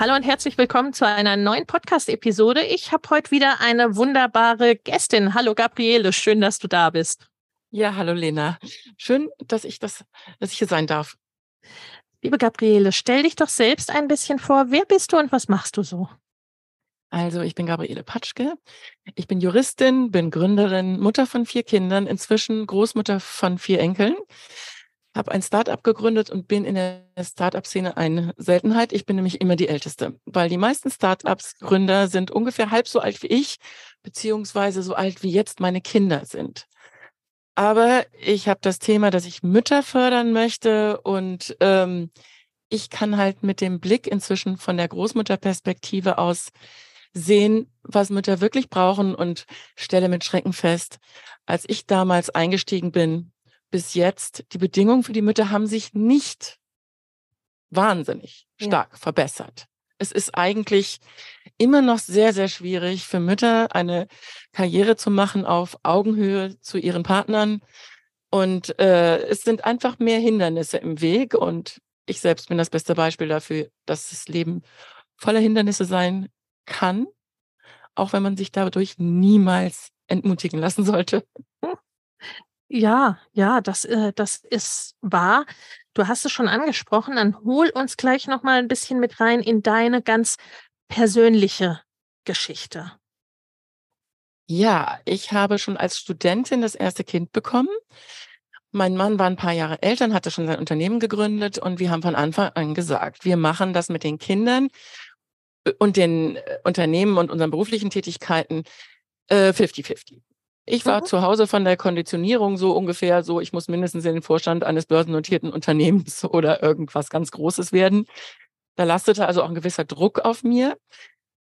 Hallo und herzlich willkommen zu einer neuen Podcast-Episode. Ich habe heute wieder eine wunderbare Gästin. Hallo Gabriele, schön, dass du da bist. Ja, hallo Lena. Schön, dass ich das, dass ich hier sein darf. Liebe Gabriele, stell dich doch selbst ein bisschen vor. Wer bist du und was machst du so? Also, ich bin Gabriele Patschke. Ich bin Juristin, bin Gründerin, Mutter von vier Kindern, inzwischen Großmutter von vier Enkeln habe ein Startup gegründet und bin in der Startup-Szene eine Seltenheit. Ich bin nämlich immer die Älteste, weil die meisten Startups-Gründer sind ungefähr halb so alt wie ich, beziehungsweise so alt wie jetzt meine Kinder sind. Aber ich habe das Thema, dass ich Mütter fördern möchte und ähm, ich kann halt mit dem Blick inzwischen von der Großmutterperspektive aus sehen, was Mütter wirklich brauchen und stelle mit Schrecken fest, als ich damals eingestiegen bin, bis jetzt, die Bedingungen für die Mütter haben sich nicht wahnsinnig stark ja. verbessert. Es ist eigentlich immer noch sehr, sehr schwierig für Mütter eine Karriere zu machen auf Augenhöhe zu ihren Partnern. Und äh, es sind einfach mehr Hindernisse im Weg. Und ich selbst bin das beste Beispiel dafür, dass das Leben voller Hindernisse sein kann, auch wenn man sich dadurch niemals entmutigen lassen sollte. Ja, ja, das, äh, das ist wahr. Du hast es schon angesprochen. Dann hol uns gleich noch mal ein bisschen mit rein in deine ganz persönliche Geschichte. Ja, ich habe schon als Studentin das erste Kind bekommen. Mein Mann war ein paar Jahre älter und hatte schon sein Unternehmen gegründet und wir haben von Anfang an gesagt, wir machen das mit den Kindern äh, und den äh, Unternehmen und unseren beruflichen Tätigkeiten 50-50. Ich war mhm. zu Hause von der Konditionierung so ungefähr so, ich muss mindestens in den Vorstand eines börsennotierten Unternehmens oder irgendwas ganz Großes werden. Da lastete also auch ein gewisser Druck auf mir.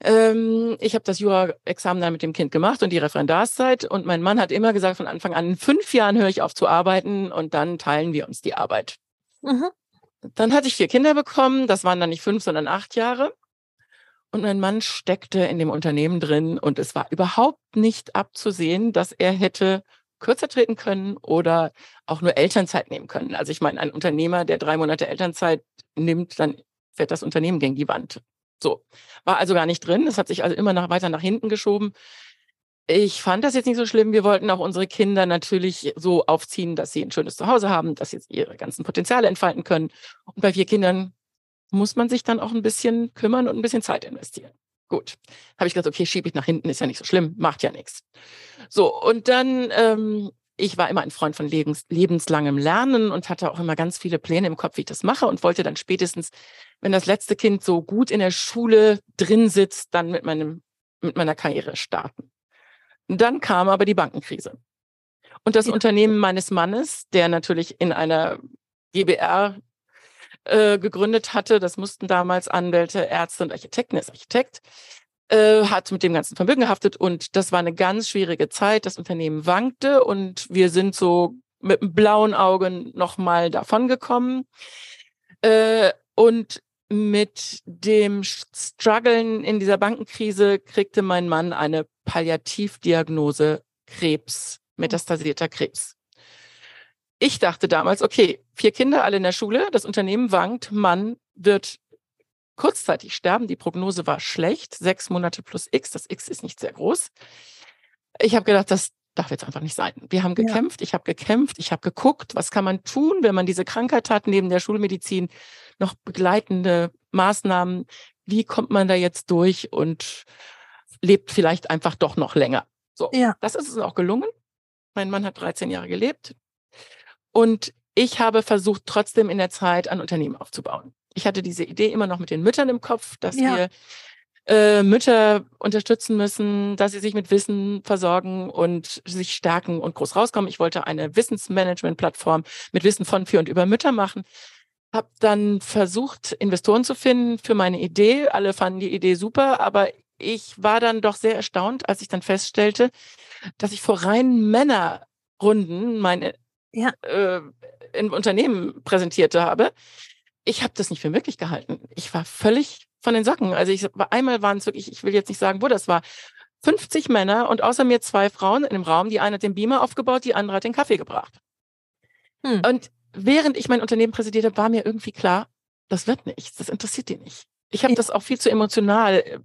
Ähm, ich habe das Jura-Examen dann mit dem Kind gemacht und die Referendarszeit. Und mein Mann hat immer gesagt, von Anfang an, in fünf Jahren höre ich auf zu arbeiten und dann teilen wir uns die Arbeit. Mhm. Dann hatte ich vier Kinder bekommen. Das waren dann nicht fünf, sondern acht Jahre. Und mein Mann steckte in dem Unternehmen drin und es war überhaupt nicht abzusehen, dass er hätte kürzer treten können oder auch nur Elternzeit nehmen können. Also ich meine, ein Unternehmer, der drei Monate Elternzeit nimmt, dann fährt das Unternehmen gegen die Wand. So, war also gar nicht drin. Es hat sich also immer noch weiter nach hinten geschoben. Ich fand das jetzt nicht so schlimm. Wir wollten auch unsere Kinder natürlich so aufziehen, dass sie ein schönes Zuhause haben, dass sie jetzt ihre ganzen Potenziale entfalten können. Und bei vier Kindern muss man sich dann auch ein bisschen kümmern und ein bisschen Zeit investieren. Gut, habe ich gesagt, okay, schiebe ich nach hinten, ist ja nicht so schlimm, macht ja nichts. So, und dann, ähm, ich war immer ein Freund von lebens, lebenslangem Lernen und hatte auch immer ganz viele Pläne im Kopf, wie ich das mache und wollte dann spätestens, wenn das letzte Kind so gut in der Schule drin sitzt, dann mit meinem, mit meiner Karriere starten. Dann kam aber die Bankenkrise. Und das. Unternehmen meines Mannes, der natürlich in einer GBR äh, gegründet hatte. Das mussten damals Anwälte, Ärzte und Architekten, er ist Architekt, äh, hat mit dem ganzen Vermögen gehaftet und das war eine ganz schwierige Zeit. Das Unternehmen wankte und wir sind so mit einem blauen Auge nochmal davongekommen. Äh, und mit dem Struggeln in dieser Bankenkrise kriegte mein Mann eine Palliativdiagnose Krebs, metastasierter Krebs ich dachte damals, okay, vier Kinder, alle in der Schule, das Unternehmen wankt, Mann wird kurzzeitig sterben. Die Prognose war schlecht, sechs Monate plus X, das X ist nicht sehr groß. Ich habe gedacht, das darf jetzt einfach nicht sein. Wir haben gekämpft, ja. ich habe gekämpft, ich habe geguckt, was kann man tun, wenn man diese Krankheit hat, neben der Schulmedizin noch begleitende Maßnahmen, wie kommt man da jetzt durch und lebt vielleicht einfach doch noch länger. So, ja. das ist uns auch gelungen. Mein Mann hat 13 Jahre gelebt und ich habe versucht, trotzdem in der Zeit ein Unternehmen aufzubauen. Ich hatte diese Idee immer noch mit den Müttern im Kopf, dass ja. wir äh, Mütter unterstützen müssen, dass sie sich mit Wissen versorgen und sich stärken und groß rauskommen. Ich wollte eine Wissensmanagement-Plattform mit Wissen von, für und über Mütter machen. Habe dann versucht, Investoren zu finden für meine Idee. Alle fanden die Idee super, aber ich war dann doch sehr erstaunt, als ich dann feststellte, dass ich vor reinen Männerrunden meine ja. äh, im Unternehmen präsentierte habe. Ich habe das nicht für möglich gehalten. Ich war völlig von den Socken. Also ich einmal waren es wirklich, ich will jetzt nicht sagen, wo das war, 50 Männer und außer mir zwei Frauen in dem Raum. Die eine hat den Beamer aufgebaut, die andere hat den Kaffee gebracht. Hm. Und während ich mein Unternehmen präsentierte, war mir irgendwie klar, das wird nichts, das interessiert die nicht. Ich habe ja. das auch viel zu emotional äh,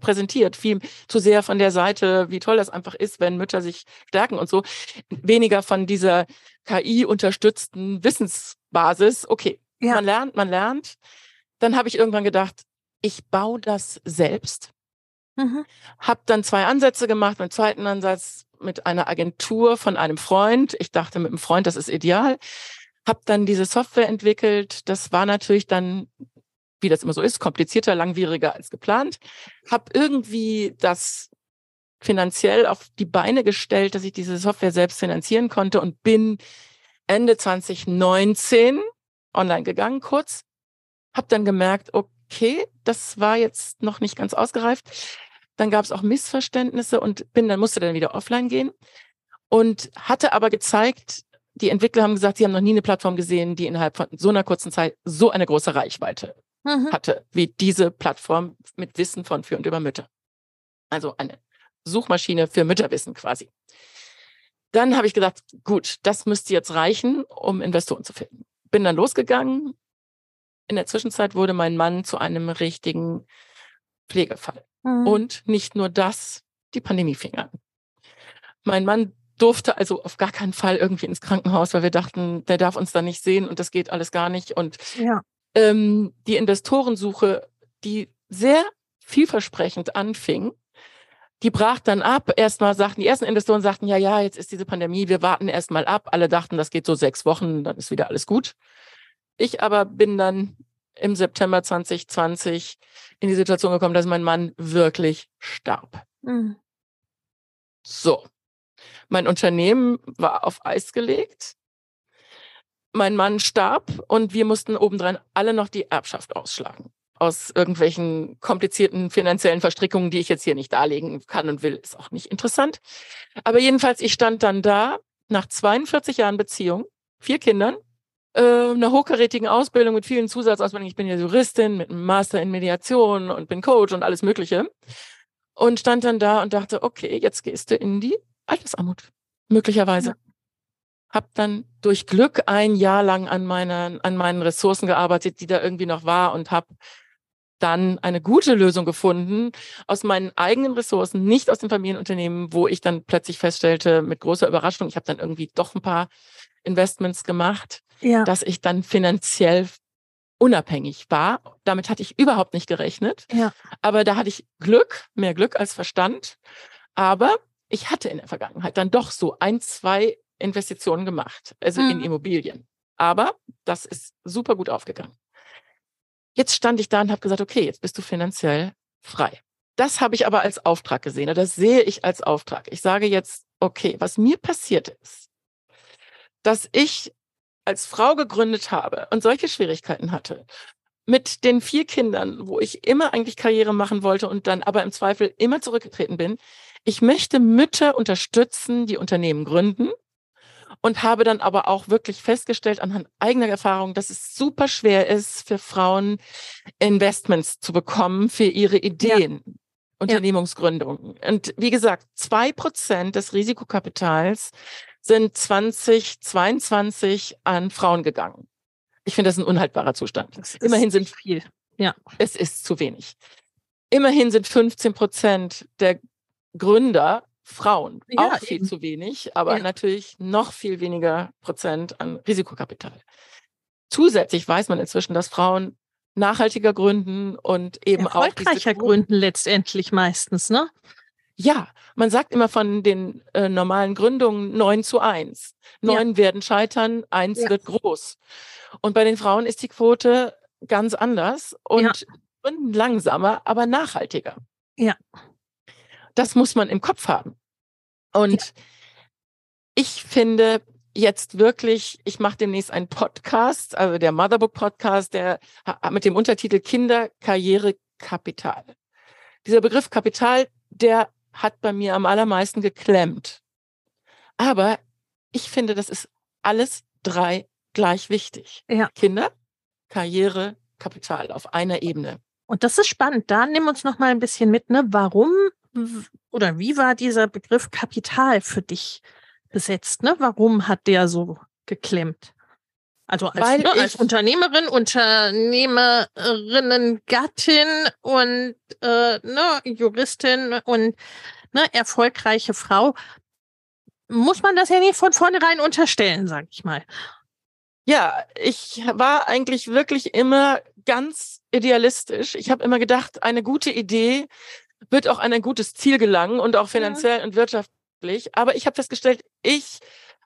präsentiert, viel zu sehr von der Seite, wie toll das einfach ist, wenn Mütter sich stärken und so. Weniger von dieser KI-unterstützten Wissensbasis. Okay, ja. man lernt, man lernt. Dann habe ich irgendwann gedacht, ich baue das selbst. Mhm. Habe dann zwei Ansätze gemacht. Beim zweiten Ansatz mit einer Agentur von einem Freund. Ich dachte mit einem Freund, das ist ideal. Habe dann diese Software entwickelt. Das war natürlich dann, wie das immer so ist, komplizierter, langwieriger als geplant. Habe irgendwie das finanziell auf die Beine gestellt, dass ich diese Software selbst finanzieren konnte und bin Ende 2019 online gegangen, kurz habe dann gemerkt, okay, das war jetzt noch nicht ganz ausgereift. Dann gab es auch Missverständnisse und bin dann musste dann wieder offline gehen und hatte aber gezeigt, die Entwickler haben gesagt, sie haben noch nie eine Plattform gesehen, die innerhalb von so einer kurzen Zeit so eine große Reichweite mhm. hatte, wie diese Plattform mit Wissen von für und über Mütter. Also eine Suchmaschine für Mütterwissen quasi. Dann habe ich gedacht, gut, das müsste jetzt reichen, um Investoren zu finden. Bin dann losgegangen, in der Zwischenzeit wurde mein Mann zu einem richtigen Pflegefall. Mhm. Und nicht nur das, die Pandemie fing an. Mein Mann durfte also auf gar keinen Fall irgendwie ins Krankenhaus, weil wir dachten, der darf uns da nicht sehen und das geht alles gar nicht. Und ja. Ähm, die Investorensuche, die sehr vielversprechend anfing, die brach dann ab. Erstmal sagten, die ersten Investoren sagten, ja, ja, jetzt ist diese Pandemie, wir warten erstmal ab. Alle dachten, das geht so sechs Wochen, dann ist wieder alles gut. Ich aber bin dann im September 2020 in die Situation gekommen, dass mein Mann wirklich starb. Mhm. So. Mein Unternehmen war auf Eis gelegt. Mein Mann starb und wir mussten obendrein alle noch die Erbschaft ausschlagen. Aus irgendwelchen komplizierten finanziellen Verstrickungen, die ich jetzt hier nicht darlegen kann und will, ist auch nicht interessant. Aber jedenfalls, ich stand dann da nach 42 Jahren Beziehung, vier Kindern, äh, einer hochkarätigen Ausbildung mit vielen Zusatzausbildungen. Ich bin ja Juristin mit einem Master in Mediation und bin Coach und alles Mögliche. Und stand dann da und dachte, okay, jetzt gehst du in die Altersarmut. Möglicherweise. Ja. Hab dann durch Glück ein Jahr lang an meinen, an meinen Ressourcen gearbeitet, die da irgendwie noch war und habe dann eine gute Lösung gefunden aus meinen eigenen Ressourcen, nicht aus dem Familienunternehmen, wo ich dann plötzlich feststellte, mit großer Überraschung, ich habe dann irgendwie doch ein paar Investments gemacht, ja. dass ich dann finanziell unabhängig war. Damit hatte ich überhaupt nicht gerechnet. Ja. Aber da hatte ich Glück, mehr Glück als Verstand. Aber ich hatte in der Vergangenheit dann doch so ein, zwei Investitionen gemacht, also mhm. in Immobilien. Aber das ist super gut aufgegangen. Jetzt stand ich da und habe gesagt, okay, jetzt bist du finanziell frei. Das habe ich aber als Auftrag gesehen. Oder das sehe ich als Auftrag. Ich sage jetzt, okay, was mir passiert ist, dass ich als Frau gegründet habe und solche Schwierigkeiten hatte, mit den vier Kindern, wo ich immer eigentlich Karriere machen wollte und dann aber im Zweifel immer zurückgetreten bin. Ich möchte Mütter unterstützen, die Unternehmen gründen und habe dann aber auch wirklich festgestellt anhand eigener Erfahrung, dass es super schwer ist für Frauen Investments zu bekommen für ihre Ideen. Ja. Unternehmungsgründung. Und wie gesagt, zwei Prozent des Risikokapitals sind 2022 an Frauen gegangen. Ich finde das ein unhaltbarer Zustand. Immerhin sind viel. Ja. Es ist zu wenig. Immerhin sind 15 Prozent der Gründer Frauen. Ja, auch viel eben. zu wenig, aber ja. natürlich noch viel weniger Prozent an Risikokapital. Zusätzlich weiß man inzwischen, dass Frauen nachhaltiger gründen und eben Erfolgreicher auch gründen letztendlich meistens, ne? Ja, man sagt immer von den äh, normalen Gründungen neun zu eins. Neun ja. werden scheitern, eins wird groß. Und bei den Frauen ist die Quote ganz anders und gründen langsamer, aber nachhaltiger. Ja. Das muss man im Kopf haben. Und ich finde, jetzt wirklich, ich mache demnächst einen Podcast, also der Motherbook Podcast, der mit dem Untertitel Kinder, Karriere, Kapital. Dieser Begriff Kapital, der hat bei mir am allermeisten geklemmt. Aber ich finde, das ist alles drei gleich wichtig. Ja. Kinder, Karriere, Kapital auf einer Ebene. Und das ist spannend. Da nimm uns noch mal ein bisschen mit, ne? Warum oder wie war dieser Begriff Kapital für dich besetzt? Ne? Warum hat der so geklemmt? Also als, ne, als Unternehmerin, Unternehmerinnen, Gattin und äh, ne, Juristin und ne, erfolgreiche Frau, muss man das ja nicht von vornherein unterstellen, sag ich mal. Ja, ich war eigentlich wirklich immer ganz idealistisch. Ich habe immer gedacht, eine gute Idee wird auch an ein gutes Ziel gelangen und auch finanziell ja. und wirtschaftlich. Aber ich habe festgestellt, ich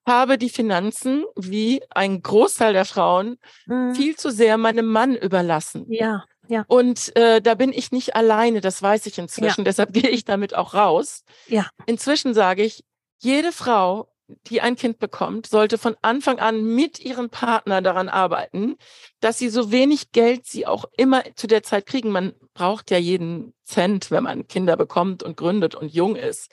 habe die Finanzen, wie ein Großteil der Frauen, mhm. viel zu sehr meinem Mann überlassen. Ja, ja. Und äh, da bin ich nicht alleine, das weiß ich inzwischen. Ja. Deshalb gehe ich damit auch raus. Ja. Inzwischen sage ich, jede Frau, die ein Kind bekommt, sollte von Anfang an mit ihrem Partner daran arbeiten, dass sie so wenig Geld sie auch immer zu der Zeit kriegen. Man braucht ja jeden Cent, wenn man Kinder bekommt und gründet und jung ist.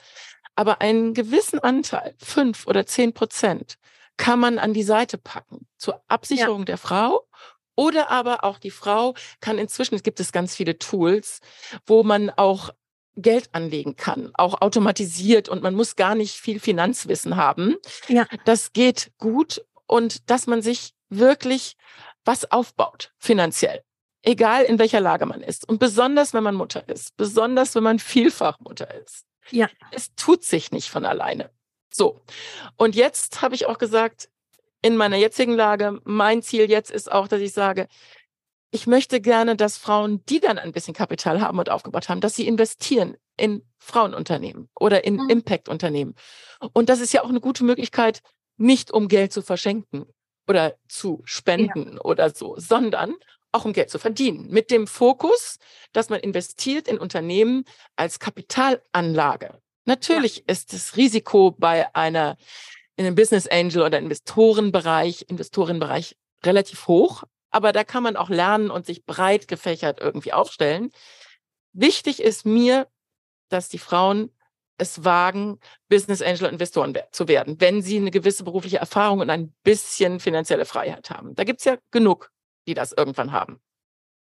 Aber einen gewissen Anteil, fünf oder zehn Prozent, kann man an die Seite packen zur Absicherung ja. der Frau. Oder aber auch die Frau kann inzwischen, es gibt es ganz viele Tools, wo man auch Geld anlegen kann, auch automatisiert und man muss gar nicht viel Finanzwissen haben. Ja. Das geht gut und dass man sich wirklich was aufbaut finanziell. Egal in welcher Lage man ist. Und besonders, wenn man Mutter ist. Besonders, wenn man vielfach Mutter ist. Ja. Es tut sich nicht von alleine. So. Und jetzt habe ich auch gesagt, in meiner jetzigen Lage, mein Ziel jetzt ist auch, dass ich sage, ich möchte gerne, dass Frauen, die dann ein bisschen Kapital haben und aufgebaut haben, dass sie investieren in Frauenunternehmen oder in mhm. Impact-Unternehmen. Und das ist ja auch eine gute Möglichkeit, nicht um Geld zu verschenken oder zu spenden ja. oder so, sondern auch um Geld zu verdienen. Mit dem Fokus, dass man investiert in Unternehmen als Kapitalanlage. Natürlich ja. ist das Risiko bei einer in einem Business Angel oder Investorenbereich, Investorenbereich relativ hoch, aber da kann man auch lernen und sich breit gefächert irgendwie aufstellen. Wichtig ist mir, dass die Frauen es wagen, Business Angel Investoren zu werden, wenn sie eine gewisse berufliche Erfahrung und ein bisschen finanzielle Freiheit haben. Da gibt's ja genug die das irgendwann haben.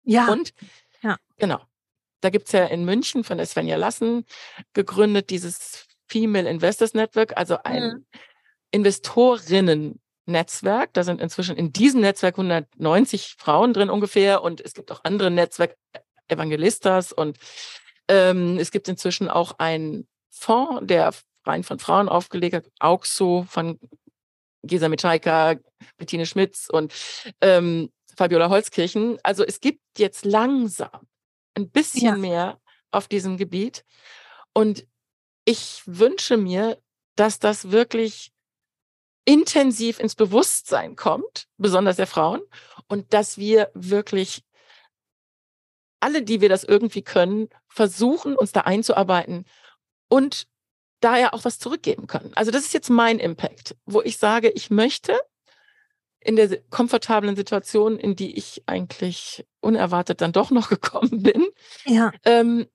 Ja. Und ja. genau. Da gibt es ja in München von der Svenja Lassen gegründet dieses Female Investors Network, also ein mhm. Investorinnen-Netzwerk. Da sind inzwischen in diesem Netzwerk 190 Frauen drin ungefähr und es gibt auch andere Netzwerk, Evangelistas und ähm, es gibt inzwischen auch einen Fonds, der rein von Frauen aufgelegt hat, AUXO von Gesa Mitschaika, Bettine Schmitz und ähm, Fabiola Holzkirchen. Also es gibt jetzt langsam ein bisschen ja. mehr auf diesem Gebiet. Und ich wünsche mir, dass das wirklich intensiv ins Bewusstsein kommt, besonders der Frauen, und dass wir wirklich alle, die wir das irgendwie können, versuchen, uns da einzuarbeiten und daher auch was zurückgeben können. Also das ist jetzt mein Impact, wo ich sage, ich möchte, in der komfortablen Situation, in die ich eigentlich unerwartet dann doch noch gekommen bin, ja. ähm,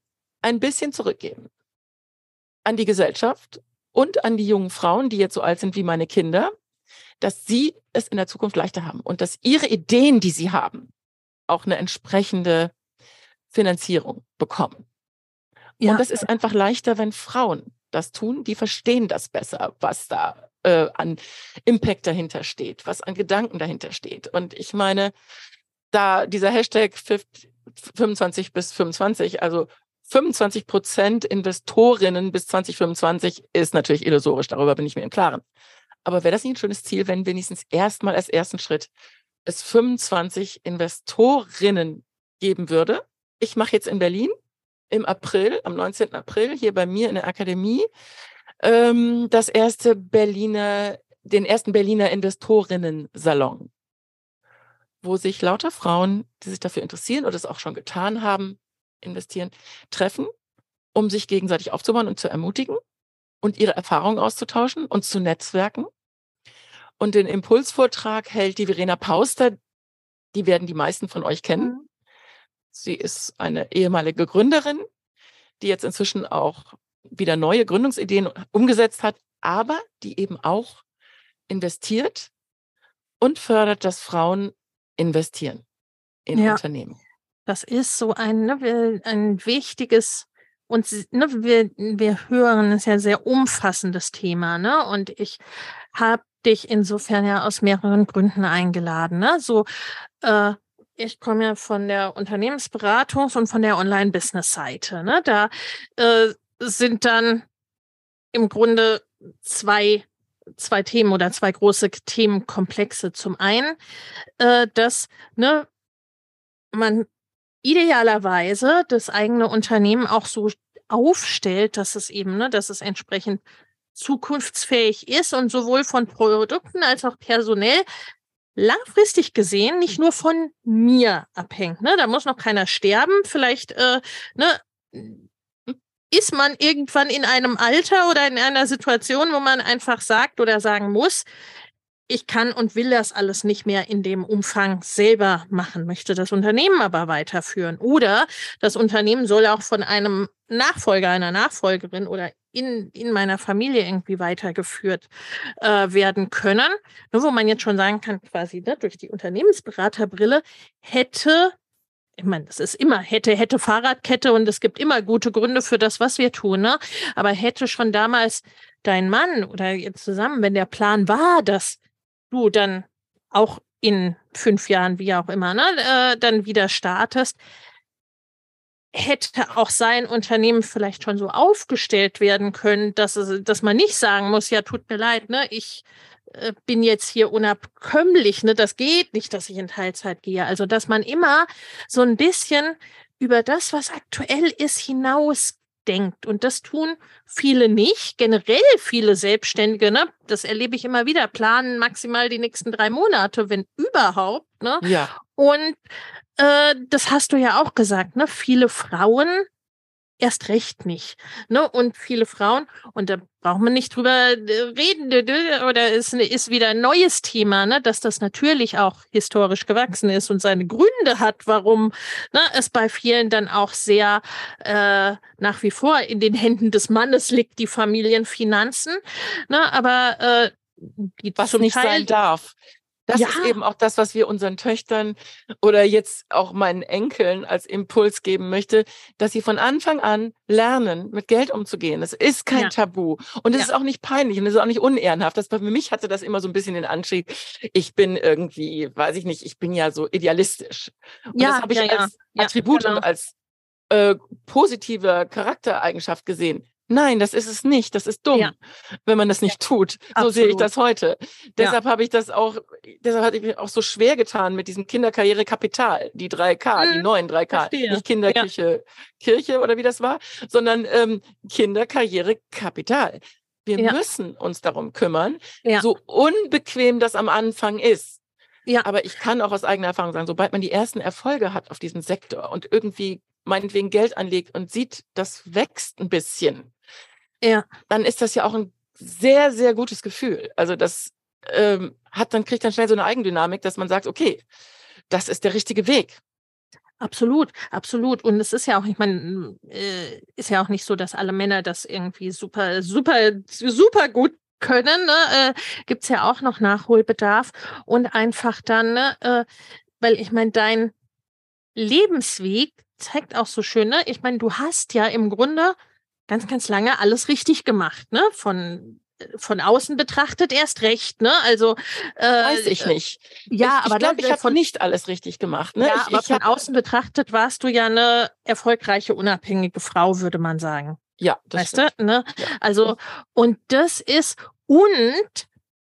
ein bisschen zurückgeben an die Gesellschaft und an die jungen Frauen, die jetzt so alt sind wie meine Kinder, dass sie es in der Zukunft leichter haben und dass ihre Ideen, die sie haben, auch eine entsprechende Finanzierung bekommen. Ja. Und das ist einfach leichter, wenn Frauen das tun, die verstehen das besser, was da äh, an Impact dahinter steht, was an Gedanken dahinter steht. Und ich meine, da dieser Hashtag 25 bis 25, also 25 Prozent Investorinnen bis 2025 ist natürlich illusorisch, darüber bin ich mir im Klaren. Aber wäre das nicht ein schönes Ziel, wenn wenigstens erstmal als ersten Schritt es 25 Investorinnen geben würde? Ich mache jetzt in Berlin im April, am 19. April, hier bei mir in der Akademie, ähm, das erste Berliner, den ersten Berliner Investorinnen-Salon, wo sich lauter Frauen, die sich dafür interessieren oder es auch schon getan haben, investieren, treffen, um sich gegenseitig aufzubauen und zu ermutigen und ihre Erfahrungen auszutauschen und zu netzwerken. Und den Impulsvortrag hält die Verena Pauster, die werden die meisten von euch kennen. Mhm. Sie ist eine ehemalige Gründerin, die jetzt inzwischen auch wieder neue Gründungsideen umgesetzt hat, aber die eben auch investiert und fördert, dass Frauen investieren in ja. Unternehmen. Das ist so ein, ne, ein wichtiges und ne, wir, wir hören es ja sehr umfassendes Thema, ne? Und ich habe dich insofern ja aus mehreren Gründen eingeladen. Ne? So, äh, ich komme ja von der Unternehmensberatungs- und von der Online-Business-Seite. Ne? Da äh, sind dann im Grunde zwei zwei Themen oder zwei große Themenkomplexe. Zum einen, äh, dass ne, man idealerweise das eigene Unternehmen auch so aufstellt, dass es eben, ne, dass es entsprechend zukunftsfähig ist und sowohl von Produkten als auch personell langfristig gesehen nicht nur von mir abhängt. Ne? Da muss noch keiner sterben. Vielleicht äh, ne, ist man irgendwann in einem Alter oder in einer Situation, wo man einfach sagt oder sagen muss, ich kann und will das alles nicht mehr in dem Umfang selber machen, möchte das Unternehmen aber weiterführen. Oder das Unternehmen soll auch von einem Nachfolger, einer Nachfolgerin oder in, in meiner Familie irgendwie weitergeführt äh, werden können. Nur wo man jetzt schon sagen kann, quasi ne, durch die Unternehmensberaterbrille hätte ich meine, das ist immer hätte, hätte Fahrradkette und es gibt immer gute Gründe für das, was wir tun, ne? Aber hätte schon damals dein Mann oder jetzt zusammen, wenn der Plan war, dass du dann auch in fünf Jahren, wie auch immer, ne, äh, dann wieder startest, hätte auch sein Unternehmen vielleicht schon so aufgestellt werden können, dass, es, dass man nicht sagen muss, ja, tut mir leid, ne, ich äh, bin jetzt hier unabkömmlich, ne, das geht nicht, dass ich in Teilzeit gehe. Also, dass man immer so ein bisschen über das, was aktuell ist, hinaus denkt. Und das tun viele nicht. Generell viele Selbstständige, ne? Das erlebe ich immer wieder, planen maximal die nächsten drei Monate, wenn überhaupt. Ne? Ja. Und äh, das hast du ja auch gesagt, ne? Viele Frauen erst recht nicht. Ne? Und viele Frauen, und da braucht man nicht drüber äh, reden, oder es ist wieder ein neues Thema, ne? dass das natürlich auch historisch gewachsen ist und seine Gründe hat, warum ne, es bei vielen dann auch sehr äh, nach wie vor in den Händen des Mannes liegt, die Familienfinanzen. Ne? Aber äh, die was nicht Teil, sein darf. Das ja. ist eben auch das, was wir unseren Töchtern oder jetzt auch meinen Enkeln als Impuls geben möchte, dass sie von Anfang an lernen, mit Geld umzugehen. Es ist kein ja. Tabu und es ja. ist auch nicht peinlich und es ist auch nicht unehrenhaft. Das, für mich hatte das immer so ein bisschen den Antrieb, ich bin irgendwie, weiß ich nicht, ich bin ja so idealistisch. Und ja, das habe ich als Attribut genau. und als äh, positive Charaktereigenschaft gesehen. Nein, das ist es nicht. Das ist dumm, ja. wenn man das nicht ja. tut. So Absolut. sehe ich das heute. Deshalb ja. habe ich das auch, deshalb hatte ich mich auch so schwer getan mit diesem Kinderkarrierekapital, die 3K, mhm. die neuen 3K. Verstehe. Nicht Kinderkirche, Kirche oder wie das war, sondern ähm, Kinderkarrierekapital. Wir müssen uns darum kümmern, so unbequem das am Anfang ist. Ja. Aber ich kann auch aus eigener Erfahrung sagen, sobald man die ersten Erfolge hat auf diesem Sektor und irgendwie meinetwegen Geld anlegt und sieht, das wächst ein bisschen, ja. dann ist das ja auch ein sehr, sehr gutes Gefühl. Also das ähm, hat dann, kriegt dann schnell so eine Eigendynamik, dass man sagt, okay, das ist der richtige Weg. Absolut, absolut. Und es ist ja auch, ich meine, äh, ist ja auch nicht so, dass alle Männer das irgendwie super, super, super gut können. Ne? Äh, Gibt es ja auch noch Nachholbedarf. Und einfach dann, ne, äh, weil ich meine, dein Lebensweg zeigt auch so schön, ne? Ich meine, du hast ja im Grunde ganz, ganz lange alles richtig gemacht, ne? Von von außen betrachtet erst recht, ne? Also äh, weiß ich nicht. Ja, ich, aber ich glaube, ich habe nicht alles richtig gemacht. Ne? Ja, ich, aber ich von außen betrachtet warst du ja eine erfolgreiche, unabhängige Frau, würde man sagen. Ja, das weißt stimmt. du? Ne? Ja. Also und das ist und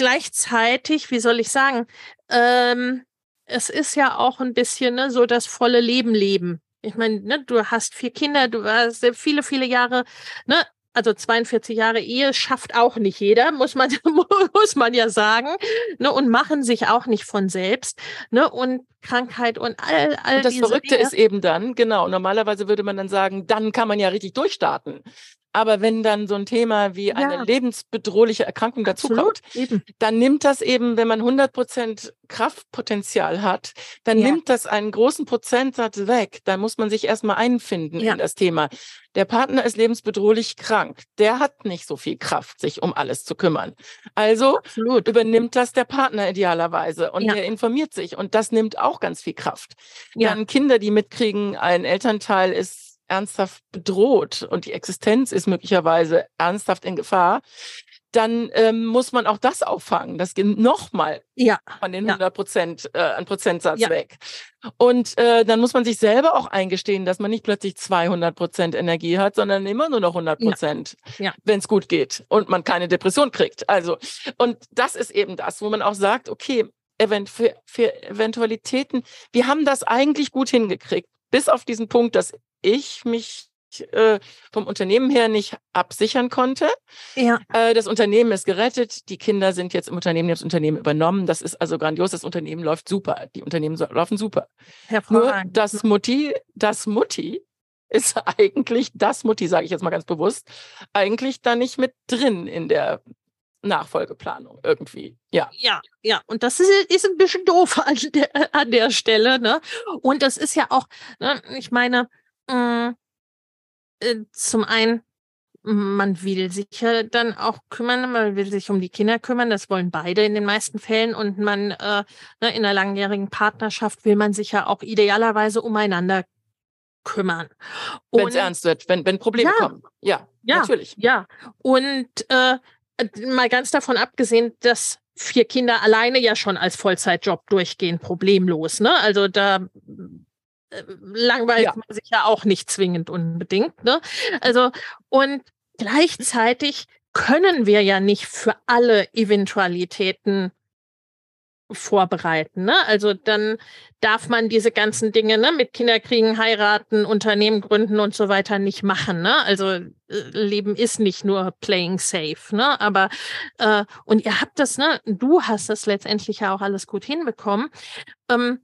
gleichzeitig, wie soll ich sagen, ähm, es ist ja auch ein bisschen ne, so das volle Leben leben. Ich meine, ne, du hast vier Kinder, du hast viele, viele Jahre, ne, also 42 Jahre Ehe schafft auch nicht jeder, muss man, muss man ja sagen, ne, und machen sich auch nicht von selbst, ne, und Krankheit und all, all und das Verrückte Dinge. ist eben dann, genau, normalerweise würde man dann sagen, dann kann man ja richtig durchstarten. Aber wenn dann so ein Thema wie eine Ja. lebensbedrohliche Erkrankung dazukommt, dann nimmt das eben, wenn man 100 Prozent Kraftpotenzial hat, dann Ja. nimmt das einen großen Prozentsatz weg. Da muss man sich erstmal einfinden Ja. in das Thema. Der Partner ist lebensbedrohlich krank. Der hat nicht so viel Kraft, sich um alles zu kümmern. Also Absolut. übernimmt das der Partner idealerweise und der informiert sich und das nimmt auch ganz viel Kraft. Dann Kinder, die mitkriegen, ein Elternteil ist ernsthaft bedroht und die Existenz ist möglicherweise ernsthaft in Gefahr, dann ähm, muss man auch das auffangen. Das geht nochmal Ja. von den Ja. 100 Prozent, äh, an Prozentsatz Ja. weg. Und äh, dann muss man sich selber auch eingestehen, dass man nicht plötzlich 200 Prozent Energie hat, sondern immer nur noch 100 Prozent, Ja. wenn es gut geht und man keine Depression kriegt. Also, und das ist eben das, wo man auch sagt, okay, event für, für Eventualitäten, wir haben das eigentlich gut hingekriegt, bis auf diesen Punkt, dass ich mich äh, vom Unternehmen her nicht absichern konnte. Ja. Äh, das Unternehmen ist gerettet, die Kinder sind jetzt im Unternehmen, die haben das Unternehmen übernommen. Das ist also grandios, das Unternehmen läuft super, die Unternehmen laufen super. Nur das Mutti, das Mutti ist eigentlich, das Mutti, sage ich jetzt mal ganz bewusst, eigentlich da nicht mit drin in der Nachfolgeplanung irgendwie. Ja. Ja, ja, und das ist, ist ein bisschen doof an der, an der Stelle, ne? Und das ist ja auch, ne, ich meine, äh, zum einen, man will sich ja dann auch kümmern, man will sich um die Kinder kümmern, das wollen beide in den meisten Fällen und man äh, ne, in einer langjährigen Partnerschaft will man sich ja auch idealerweise umeinander kümmern. Wenn es ernst wird, wenn, wenn Probleme Ja. kommen. Ja, Ja. natürlich. Ja, und äh, mal ganz davon abgesehen, dass vier Kinder alleine ja schon als Vollzeitjob durchgehen, problemlos. Ne? Also da langweilt Ja. man sich ja auch nicht zwingend unbedingt. Ne? Also und gleichzeitig können wir ja nicht für alle Eventualitäten vorbereiten. Ne? Also dann darf man diese ganzen Dinge ne, mit Kinderkriegen, heiraten, Unternehmen gründen und so weiter nicht machen. Ne? Also äh, Leben ist nicht nur playing safe, ne? Aber äh, und ihr habt das, ne? Du hast das letztendlich ja auch alles gut hinbekommen. Ähm,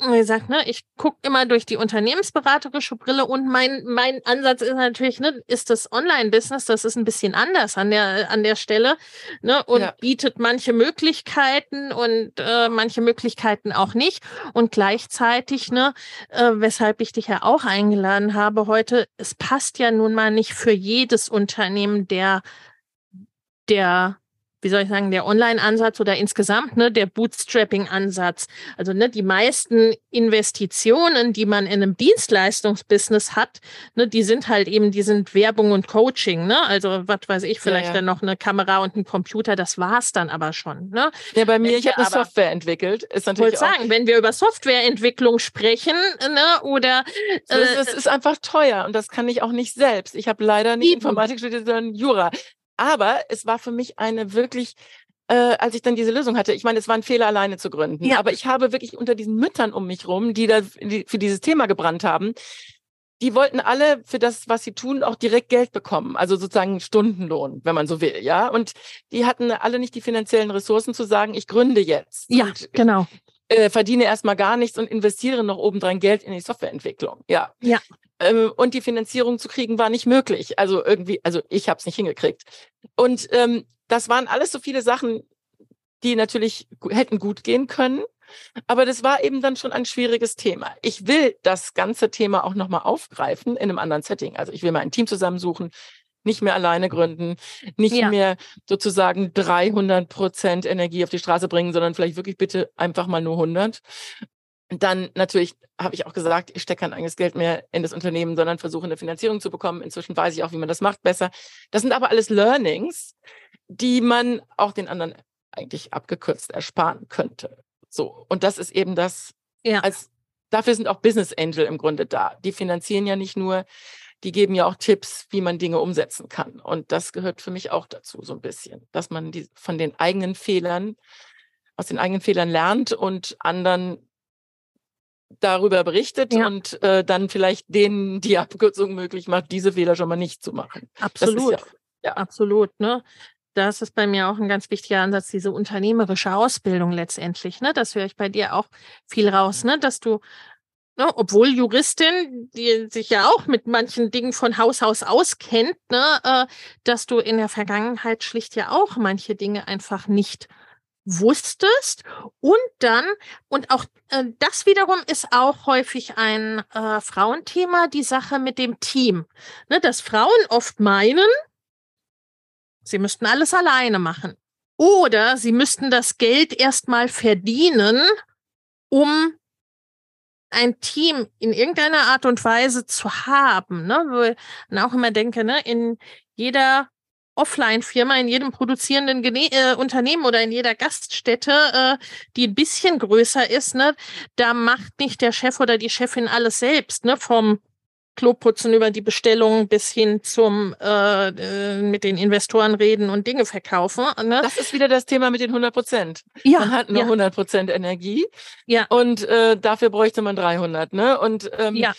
wie gesagt, ne, ich gucke immer durch die unternehmensberaterische Brille und mein, mein Ansatz ist natürlich, ne, ist das Online-Business, das ist ein bisschen anders an der, an der Stelle, ne, und Ja. bietet manche Möglichkeiten und äh, manche Möglichkeiten auch nicht. Und gleichzeitig, ne, äh, weshalb ich dich ja auch eingeladen habe heute, es passt ja nun mal nicht für jedes Unternehmen der, der wie soll ich sagen, der Online-Ansatz oder insgesamt ne, der Bootstrapping-Ansatz. Also ne, die meisten Investitionen, die man in einem Dienstleistungsbusiness hat, ne, die sind halt eben, die sind Werbung und Coaching. Ne? Also was weiß ich, vielleicht ja. dann noch eine Kamera und ein Computer, das war's dann aber schon. Ne? Ja, bei mir, Wenn ich habe eine Software entwickelt. Ist Ich natürlich wollte auch sagen, wenn wir über Softwareentwicklung sprechen ne, oder So, es, es ist einfach teuer und das kann ich auch nicht selbst. Ich habe leider nicht. Informatik studiert, sondern Jura. Aber es war für mich eine wirklich äh, als ich dann diese Lösung hatte, ich meine, es war ein Fehler, alleine zu gründen, Ja. aber ich habe wirklich unter diesen Müttern um mich rum, die da die für dieses Thema gebrannt haben, die wollten alle für das, was sie tun, auch direkt Geld bekommen, also sozusagen Stundenlohn, wenn man so will, ja. Und die hatten alle nicht die finanziellen Ressourcen zu sagen, ich gründe jetzt Ja, und genau. äh, verdiene erstmal gar nichts und investiere noch obendrein Geld in die Softwareentwicklung, ja. Ja. Ähm, und die Finanzierung zu kriegen war nicht möglich. Also irgendwie, also ich habe es nicht hingekriegt. Und ähm, das waren alles so viele Sachen, die natürlich hätten gut gehen können. Aber das war eben dann schon ein schwieriges Thema. Ich will das ganze Thema auch nochmal aufgreifen in einem anderen Setting. Also ich will mal ein Team zusammensuchen, nicht mehr alleine gründen, nicht Ja. mehr sozusagen 300 Prozent Energie auf die Straße bringen, sondern vielleicht wirklich bitte einfach mal nur 100. Und Dann natürlich habe ich auch gesagt, ich stecke kein eigenes Geld mehr in das Unternehmen, sondern versuche eine Finanzierung zu bekommen. Inzwischen weiß ich auch, wie man das macht besser. Das sind aber alles Learnings, die man auch den anderen eigentlich abgekürzt ersparen könnte. So. Und das ist eben das, Ja. als, dafür sind auch Business Angel im Grunde da. Die finanzieren ja nicht nur, die geben ja auch Tipps, wie man Dinge umsetzen kann. Und das gehört für mich auch dazu, so ein bisschen, dass man die, von den eigenen Fehlern, aus den eigenen Fehlern lernt und anderen darüber berichtet Ja. und äh, dann vielleicht denen die Abkürzung möglich macht, diese Fehler schon mal nicht zu machen. Absolut. ja, ja. Absolut, ne? Das ist bei mir auch ein ganz wichtiger Ansatz, diese unternehmerische Ausbildung letztendlich, ne? Das höre ich bei dir auch viel raus, ne? Dass du, ne, obwohl Juristin, die sich ja auch mit manchen Dingen von Haus aus auskennt, ne, äh, dass du in der Vergangenheit schlicht ja auch manche Dinge einfach nicht wusstest und dann und auch äh, das wiederum ist auch häufig ein äh, Frauenthema die Sache mit dem Team ne, dass Frauen oft meinen sie müssten alles alleine machen oder sie müssten das Geld erstmal verdienen um ein Team in irgendeiner Art und Weise zu haben ne wo ich auch immer denke ne in jeder Offline-Firma, in jedem produzierenden Gene äh, Unternehmen oder in jeder Gaststätte, äh, die ein bisschen größer ist, ne, da macht nicht der Chef oder die Chefin alles selbst, ne, vom Kloputzen über die Bestellung bis hin zum äh, äh, mit den Investoren reden und Dinge verkaufen. Ne? Das ist wieder das Thema mit den 100 Prozent. ja, Man hat nur ja, 100 Prozent Energie. Ja. Und äh, dafür bräuchte man 300, ne? Und ähm, ja,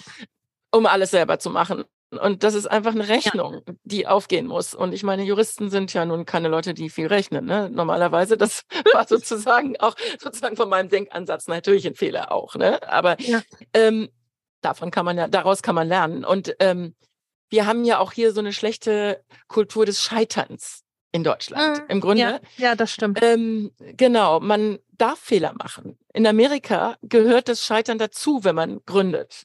um alles selber zu machen. Und das ist einfach eine Rechnung, die aufgehen muss. Und ich meine, Juristen sind ja nun keine Leute, die viel rechnen. Ne? Normalerweise, das war sozusagen auch sozusagen von meinem Denkansatz natürlich ein Fehler auch. Ne? Aber Ja. ähm, davon kann man ja, daraus kann man lernen. Und ähm, wir haben ja auch hier so eine schlechte Kultur des Scheiterns in Deutschland. Mhm. Im Grunde. ja, ja, das stimmt. Ähm, genau, man darf Fehler machen. In Amerika gehört das Scheitern dazu, wenn man gründet.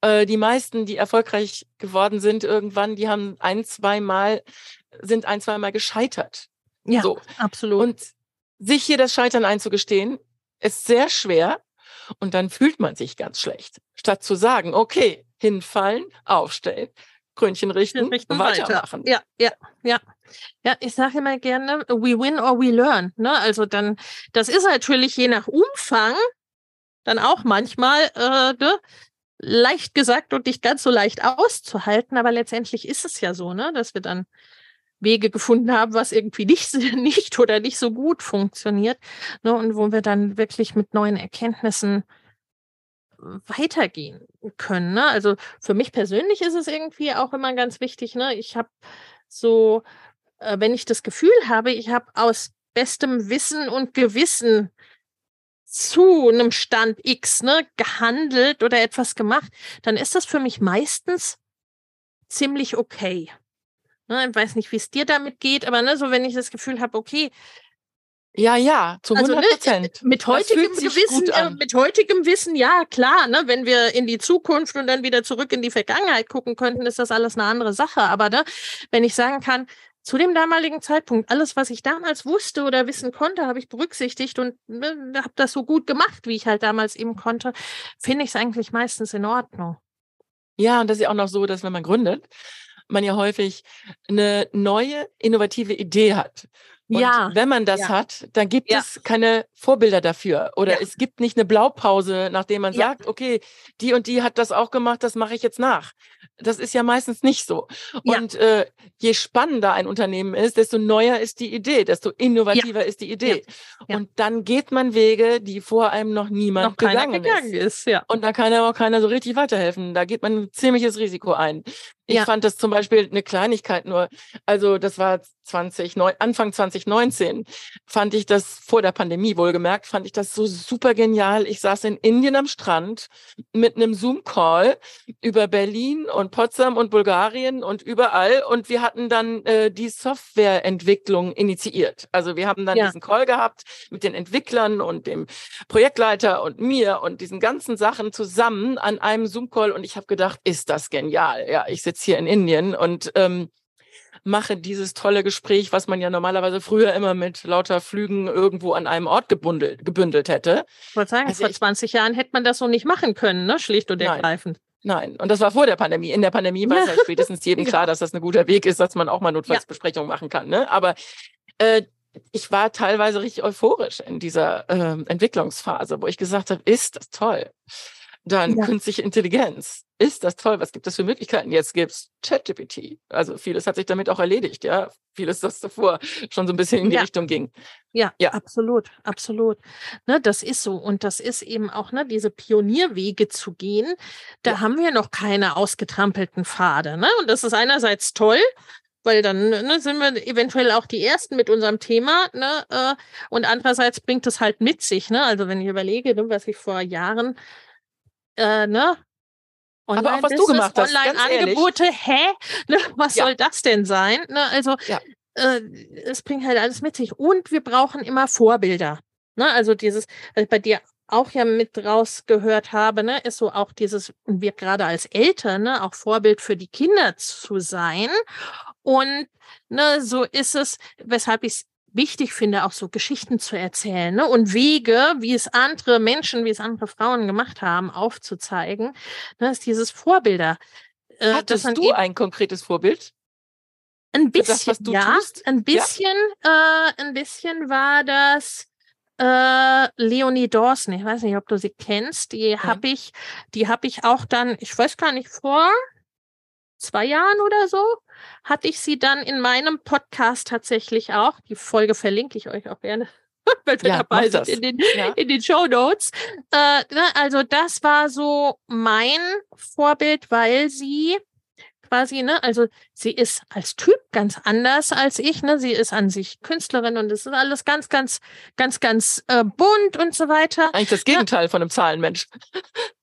Äh, die meisten, die erfolgreich geworden sind irgendwann, die haben ein, zwei Mal, sind ein, zwei Mal gescheitert. Ja, So. absolut. Und sich hier das Scheitern einzugestehen, ist sehr schwer. Und dann fühlt man sich ganz schlecht. Statt zu sagen, okay, hinfallen, aufstellen, Krönchen richten, richten weitermachen. Ja, ja, ja. Ja, ich sage immer gerne, we win or we learn. Ne? Also dann, das ist natürlich je nach Umfang dann auch manchmal äh, ne, leicht gesagt und nicht ganz so leicht auszuhalten, aber letztendlich ist es ja so, ne, dass wir dann Wege gefunden haben, was irgendwie nicht, nicht oder nicht so gut funktioniert, ne, und wo wir dann wirklich mit neuen Erkenntnissen weitergehen können. Ne? Also für mich persönlich ist es irgendwie auch immer ganz wichtig. Ne? Ich habe so, äh, wenn ich das Gefühl habe, ich habe aus bestem Wissen und Gewissen zu einem Stand X ne, gehandelt oder etwas gemacht, dann ist das für mich meistens ziemlich okay. Ne, ich weiß nicht, wie es dir damit geht, aber ne, so wenn ich das Gefühl habe, okay, Ja, ja, zu Also, 100 ne, Prozent. mit heutigem fühlt sich Gewissen, gut äh, mit heutigem Wissen, ja klar, ne, wenn wir in die Zukunft und dann wieder zurück in die Vergangenheit gucken könnten, ist das alles eine andere Sache. Aber ne, wenn ich sagen kann, zu dem damaligen Zeitpunkt, alles, was ich damals wusste oder wissen konnte, habe ich berücksichtigt und ne, habe das so gut gemacht, wie ich halt damals eben konnte, finde ich es eigentlich meistens in Ordnung. Ja, und das ist ja auch noch so, dass wenn man gründet, man ja häufig eine neue, innovative Idee hat. Und Ja, wenn man das ja. hat, dann gibt Ja. es keine Vorbilder dafür. Oder es gibt nicht eine Blaupause, nachdem man sagt, okay, die und die hat das auch gemacht, das mache ich jetzt nach. Das ist ja meistens nicht so. Und äh, je spannender ein Unternehmen ist, desto neuer ist die Idee, desto innovativer ist die Idee. Und dann geht man Wege, die vor einem noch niemand noch gegangen, gegangen ist. ist. Und da kann aber auch keiner so richtig weiterhelfen. Da geht man ein ziemliches Risiko ein. Ich Ja. fand das zum Beispiel eine Kleinigkeit nur. Also das war 20, neu- Anfang 2019 fand ich das vor der Pandemie wohlgemerkt, fand ich das so super genial. Ich saß in Indien am Strand mit einem Zoom-Call über Berlin und Potsdam und Bulgarien und überall und wir hatten dann äh, die Softwareentwicklung initiiert. Also wir haben dann Ja. diesen Call gehabt mit den Entwicklern und dem Projektleiter und mir und diesen ganzen Sachen zusammen an einem Zoom-Call und ich habe gedacht, ist das genial. Ja, ich sitze hier in Indien und ähm, mache dieses tolle Gespräch, was man ja normalerweise früher immer mit lauter Flügen irgendwo an einem Ort gebündelt, gebündelt hätte. Ich wollte sagen, Also vor ich- 20 Jahren hätte man das so nicht machen können, ne? schlicht und ergreifend. Nein, und das war vor der Pandemie. In der Pandemie war es ja spätestens jedem Ja. klar, dass das ein guter Weg ist, dass man auch mal Notfallsbesprechungen machen kann. Ne? Aber äh, ich war teilweise richtig euphorisch in dieser ähm, Entwicklungsphase, wo ich gesagt habe, ist das toll. Dann Ja. künstliche Intelligenz. Ist das toll? Was gibt es für Möglichkeiten? Jetzt gibt's ChatGPT. Also vieles hat sich damit auch erledigt, ja. Vieles, das davor schon so ein bisschen in die Ja. Richtung ging. Ja, Ja. absolut, absolut. Ne, das ist so. Und das ist eben auch, ne, diese Pionierwege zu gehen, da Ja. haben wir noch keine ausgetrampelten Pfade. Ne? Und das ist einerseits toll, weil dann ne, sind wir eventuell auch die Ersten mit unserem Thema. Ne? Äh, und andererseits bringt es halt mit sich. Ne? Also wenn ich überlege, ne, was ich vor Jahren, äh, ne, Aber auch was du gemacht hast, Online-Angebote, hä? Ne, was Ja. soll das denn sein? Ne, also Ja. äh, es bringt halt alles mit sich. Und wir brauchen immer Vorbilder. Ne? Also dieses, was ich bei dir auch ja mit rausgehört habe, ne, ist so auch dieses, wir gerade als Eltern, ne, auch Vorbild für die Kinder zu sein. Und ne, so ist es, weshalb ich es wichtig finde, auch so Geschichten zu erzählen ne? und Wege, wie es andere Menschen, wie es andere Frauen gemacht haben, aufzuzeigen. Ne, ist dieses Vorbilder. Äh, Hattest du eben ein konkretes Vorbild? ein bisschen, das, ja, tust? ein bisschen, äh, ein bisschen war das äh, Leonie Dawson. Ich weiß nicht, ob du sie kennst. Die habe ich, die habe ich auch dann, ich weiß gar nicht, vor zwei Jahren oder so, hatte ich sie dann in meinem Podcast tatsächlich auch. Die Folge verlinke ich euch auch gerne. Weil wir Ja, dabei sind in den, Ja. in den Show Notes. Äh, ne, also das war so mein Vorbild, weil sie quasi, ne, also sie ist als Typ ganz anders als ich, ne, sie ist an sich Künstlerin und es ist alles ganz, ganz, ganz, ganz äh, bunt und so weiter. Eigentlich das Gegenteil von einem Zahlenmensch.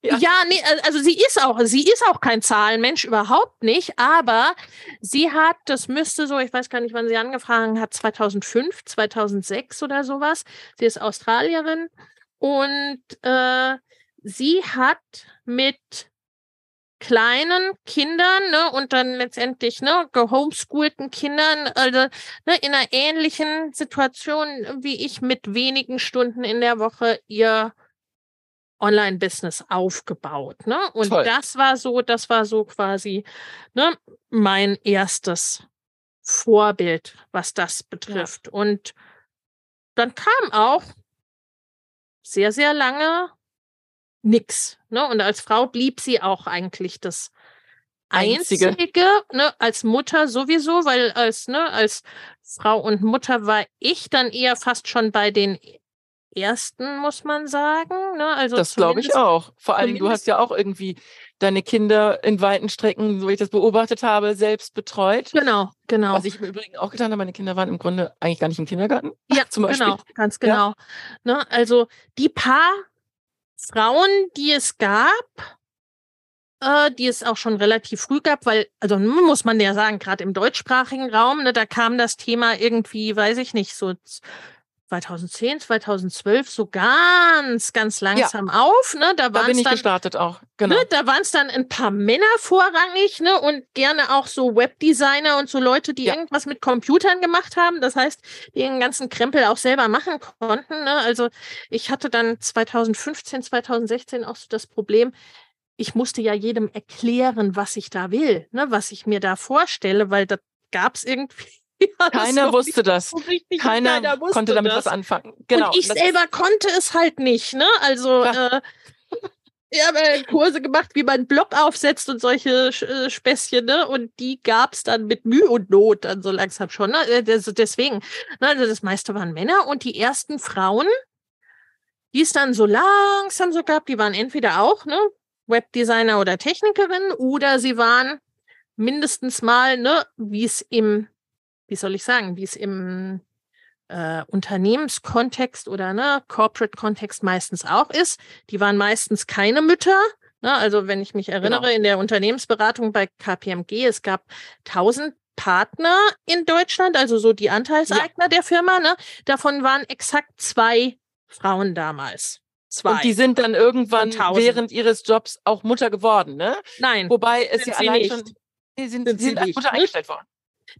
Ja. Ja, nee, al- also sie ist auch, sie ist auch kein Zahlenmensch, überhaupt nicht, aber sie hat, das müsste so, ich weiß gar nicht, wann sie angefangen hat, 2005, 2006 oder sowas. Sie ist Australierin und äh, sie hat mit kleinen Kindern ne, und dann letztendlich ne, gehomeschoolten Kindern, also ne, in einer ähnlichen Situation wie ich mit wenigen Stunden in der Woche ihr Online-Business aufgebaut. Ne? Und Toll. das war so, das war so quasi ne, mein erstes Vorbild, was das betrifft. Und dann kam auch sehr, sehr lange nix. Ne? Und als Frau blieb sie auch eigentlich das Einzige. Einzige, ne, als Mutter sowieso, weil als, ne, als Frau und Mutter war ich dann eher fast schon bei den ersten, muss man sagen. Ne? Also Das glaube ich auch. Vor Dingen, du hast ja auch irgendwie deine Kinder in weiten Strecken, so wie ich das beobachtet habe, selbst betreut. Genau, genau. Was ich im Übrigen auch getan habe, meine Kinder waren im Grunde eigentlich gar nicht im Kindergarten. Ja, zum Beispiel. genau, ganz genau. Ne, also die paar Frauen, die es gab, äh, die es auch schon relativ früh gab, weil, also muss man ja sagen, gerade im deutschsprachigen Raum, ne, da kam das Thema irgendwie, weiß ich nicht, so 2010, 2012 so ganz, ganz langsam auf. Ne? Da Da bin ich dann gestartet auch. Genau. Ne, da waren es dann ein paar Männer vorrangig, ne, und gerne auch so Webdesigner und so Leute, die Ja. irgendwas mit Computern gemacht haben. Das heißt, die den ganzen Krempel auch selber machen konnten. Ne? Also ich hatte dann 2015, 2016 auch so das Problem, ich musste ja jedem erklären, was ich da will, ne, was ich mir da vorstelle, weil das gab es irgendwie Ja, Keiner wusste das. so Keiner, wusste konnte damit das. was anfangen. Genau. Und ich selber konnte es halt nicht, ne? Also äh, ich habe äh, Kurse gemacht, wie man einen Blog aufsetzt und solche äh, Späßchen, ne? Und die gab's dann mit Mühe und Not dann so langsam schon. Ne? Äh, Deswegen, ne? also das meiste waren Männer und die ersten Frauen, die es dann so langsam so gab, die waren entweder auch, ne, Webdesigner oder Technikerin oder sie waren mindestens mal, ne, wie es im, wie soll ich sagen, wie es im äh, Unternehmenskontext oder ne, Corporate-Kontext meistens auch ist. Die waren meistens keine Mütter. Ne? Also wenn ich mich erinnere, Genau. in der Unternehmensberatung bei KPMG, es gab 1000 Partner in Deutschland, also so die Anteilseigner der Firma. Ne? Davon waren exakt zwei Frauen damals. Zwei. Und die sind dann irgendwann während ihres Jobs auch Mutter geworden, ne? Nein, Wobei es Sind ja sie allein nicht. schon. Nee, sind, Sind sie sie sind als Mutter eingestellt worden.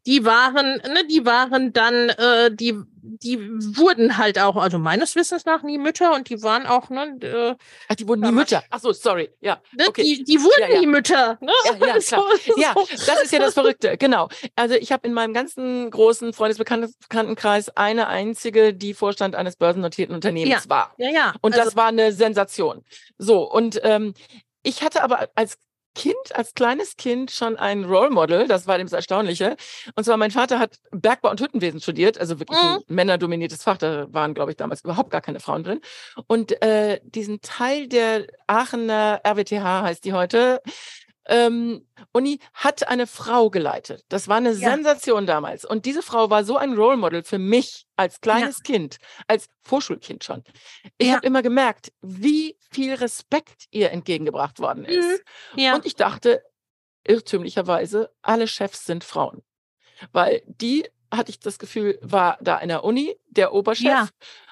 Die waren, ne, die waren dann, äh, die, die wurden halt auch, also meines Wissens nach nie Mütter und die waren auch, ne, äh, Ach, die wurden nie Mütter. Ach so, sorry. Ja. ne Okay. die, die wurden Ja, ja. nie Mütter. Ne? Ja, ja, klar. So- Ja, das ist ja das Verrückte, genau. Also ich habe in meinem ganzen großen Freundesbekanntenkreis eine einzige, die Vorstand eines börsennotierten Unternehmens Ja. war. Ja, ja. Und also, das war eine Sensation. So, und ähm, ich hatte aber als Kind, als kleines Kind schon ein Role Model, das war dem das Erstaunliche. Und zwar mein Vater hat Bergbau und Hüttenwesen studiert, also wirklich ein männerdominiertes Fach, da waren, glaube ich, damals überhaupt gar keine Frauen drin. Und äh, diesen Teil der Aachener RWTH heißt die heute, ähm, Uni hat eine Frau geleitet. Das war eine Ja. Sensation damals. Und diese Frau war so ein Role Model für mich als kleines Kind, als Vorschulkind schon. Ich Ja. habe immer gemerkt, wie viel Respekt ihr entgegengebracht worden ist. Mhm. ja. Und ich dachte, irrtümlicherweise, alle Chefs sind Frauen. Weil die, hatte ich das Gefühl, war da in der Uni der Oberchef. Ja,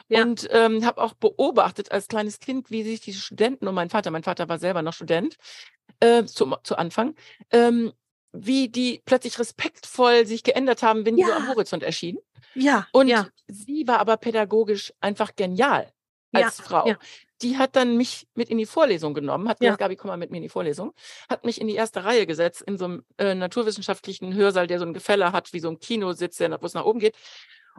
ja. Und ähm, habe auch beobachtet als kleines Kind, wie sich die Studenten und mein Vater, mein Vater war selber noch Student, äh, zu, zu Anfang, ähm, wie die plötzlich respektvoll sich geändert haben, wenn die so Ja. am Horizont erschienen. ja, Und ja, sie war aber pädagogisch einfach genial Ja, als Frau. ja. Die hat dann mich mit in die Vorlesung genommen, hat Ja. gesagt, Gabi, komm mal mit mir in die Vorlesung, hat mich in die erste Reihe gesetzt, in so einem äh, naturwissenschaftlichen Hörsaal, der so ein Gefälle hat, wie so ein Kinositz, der wo es nach oben geht.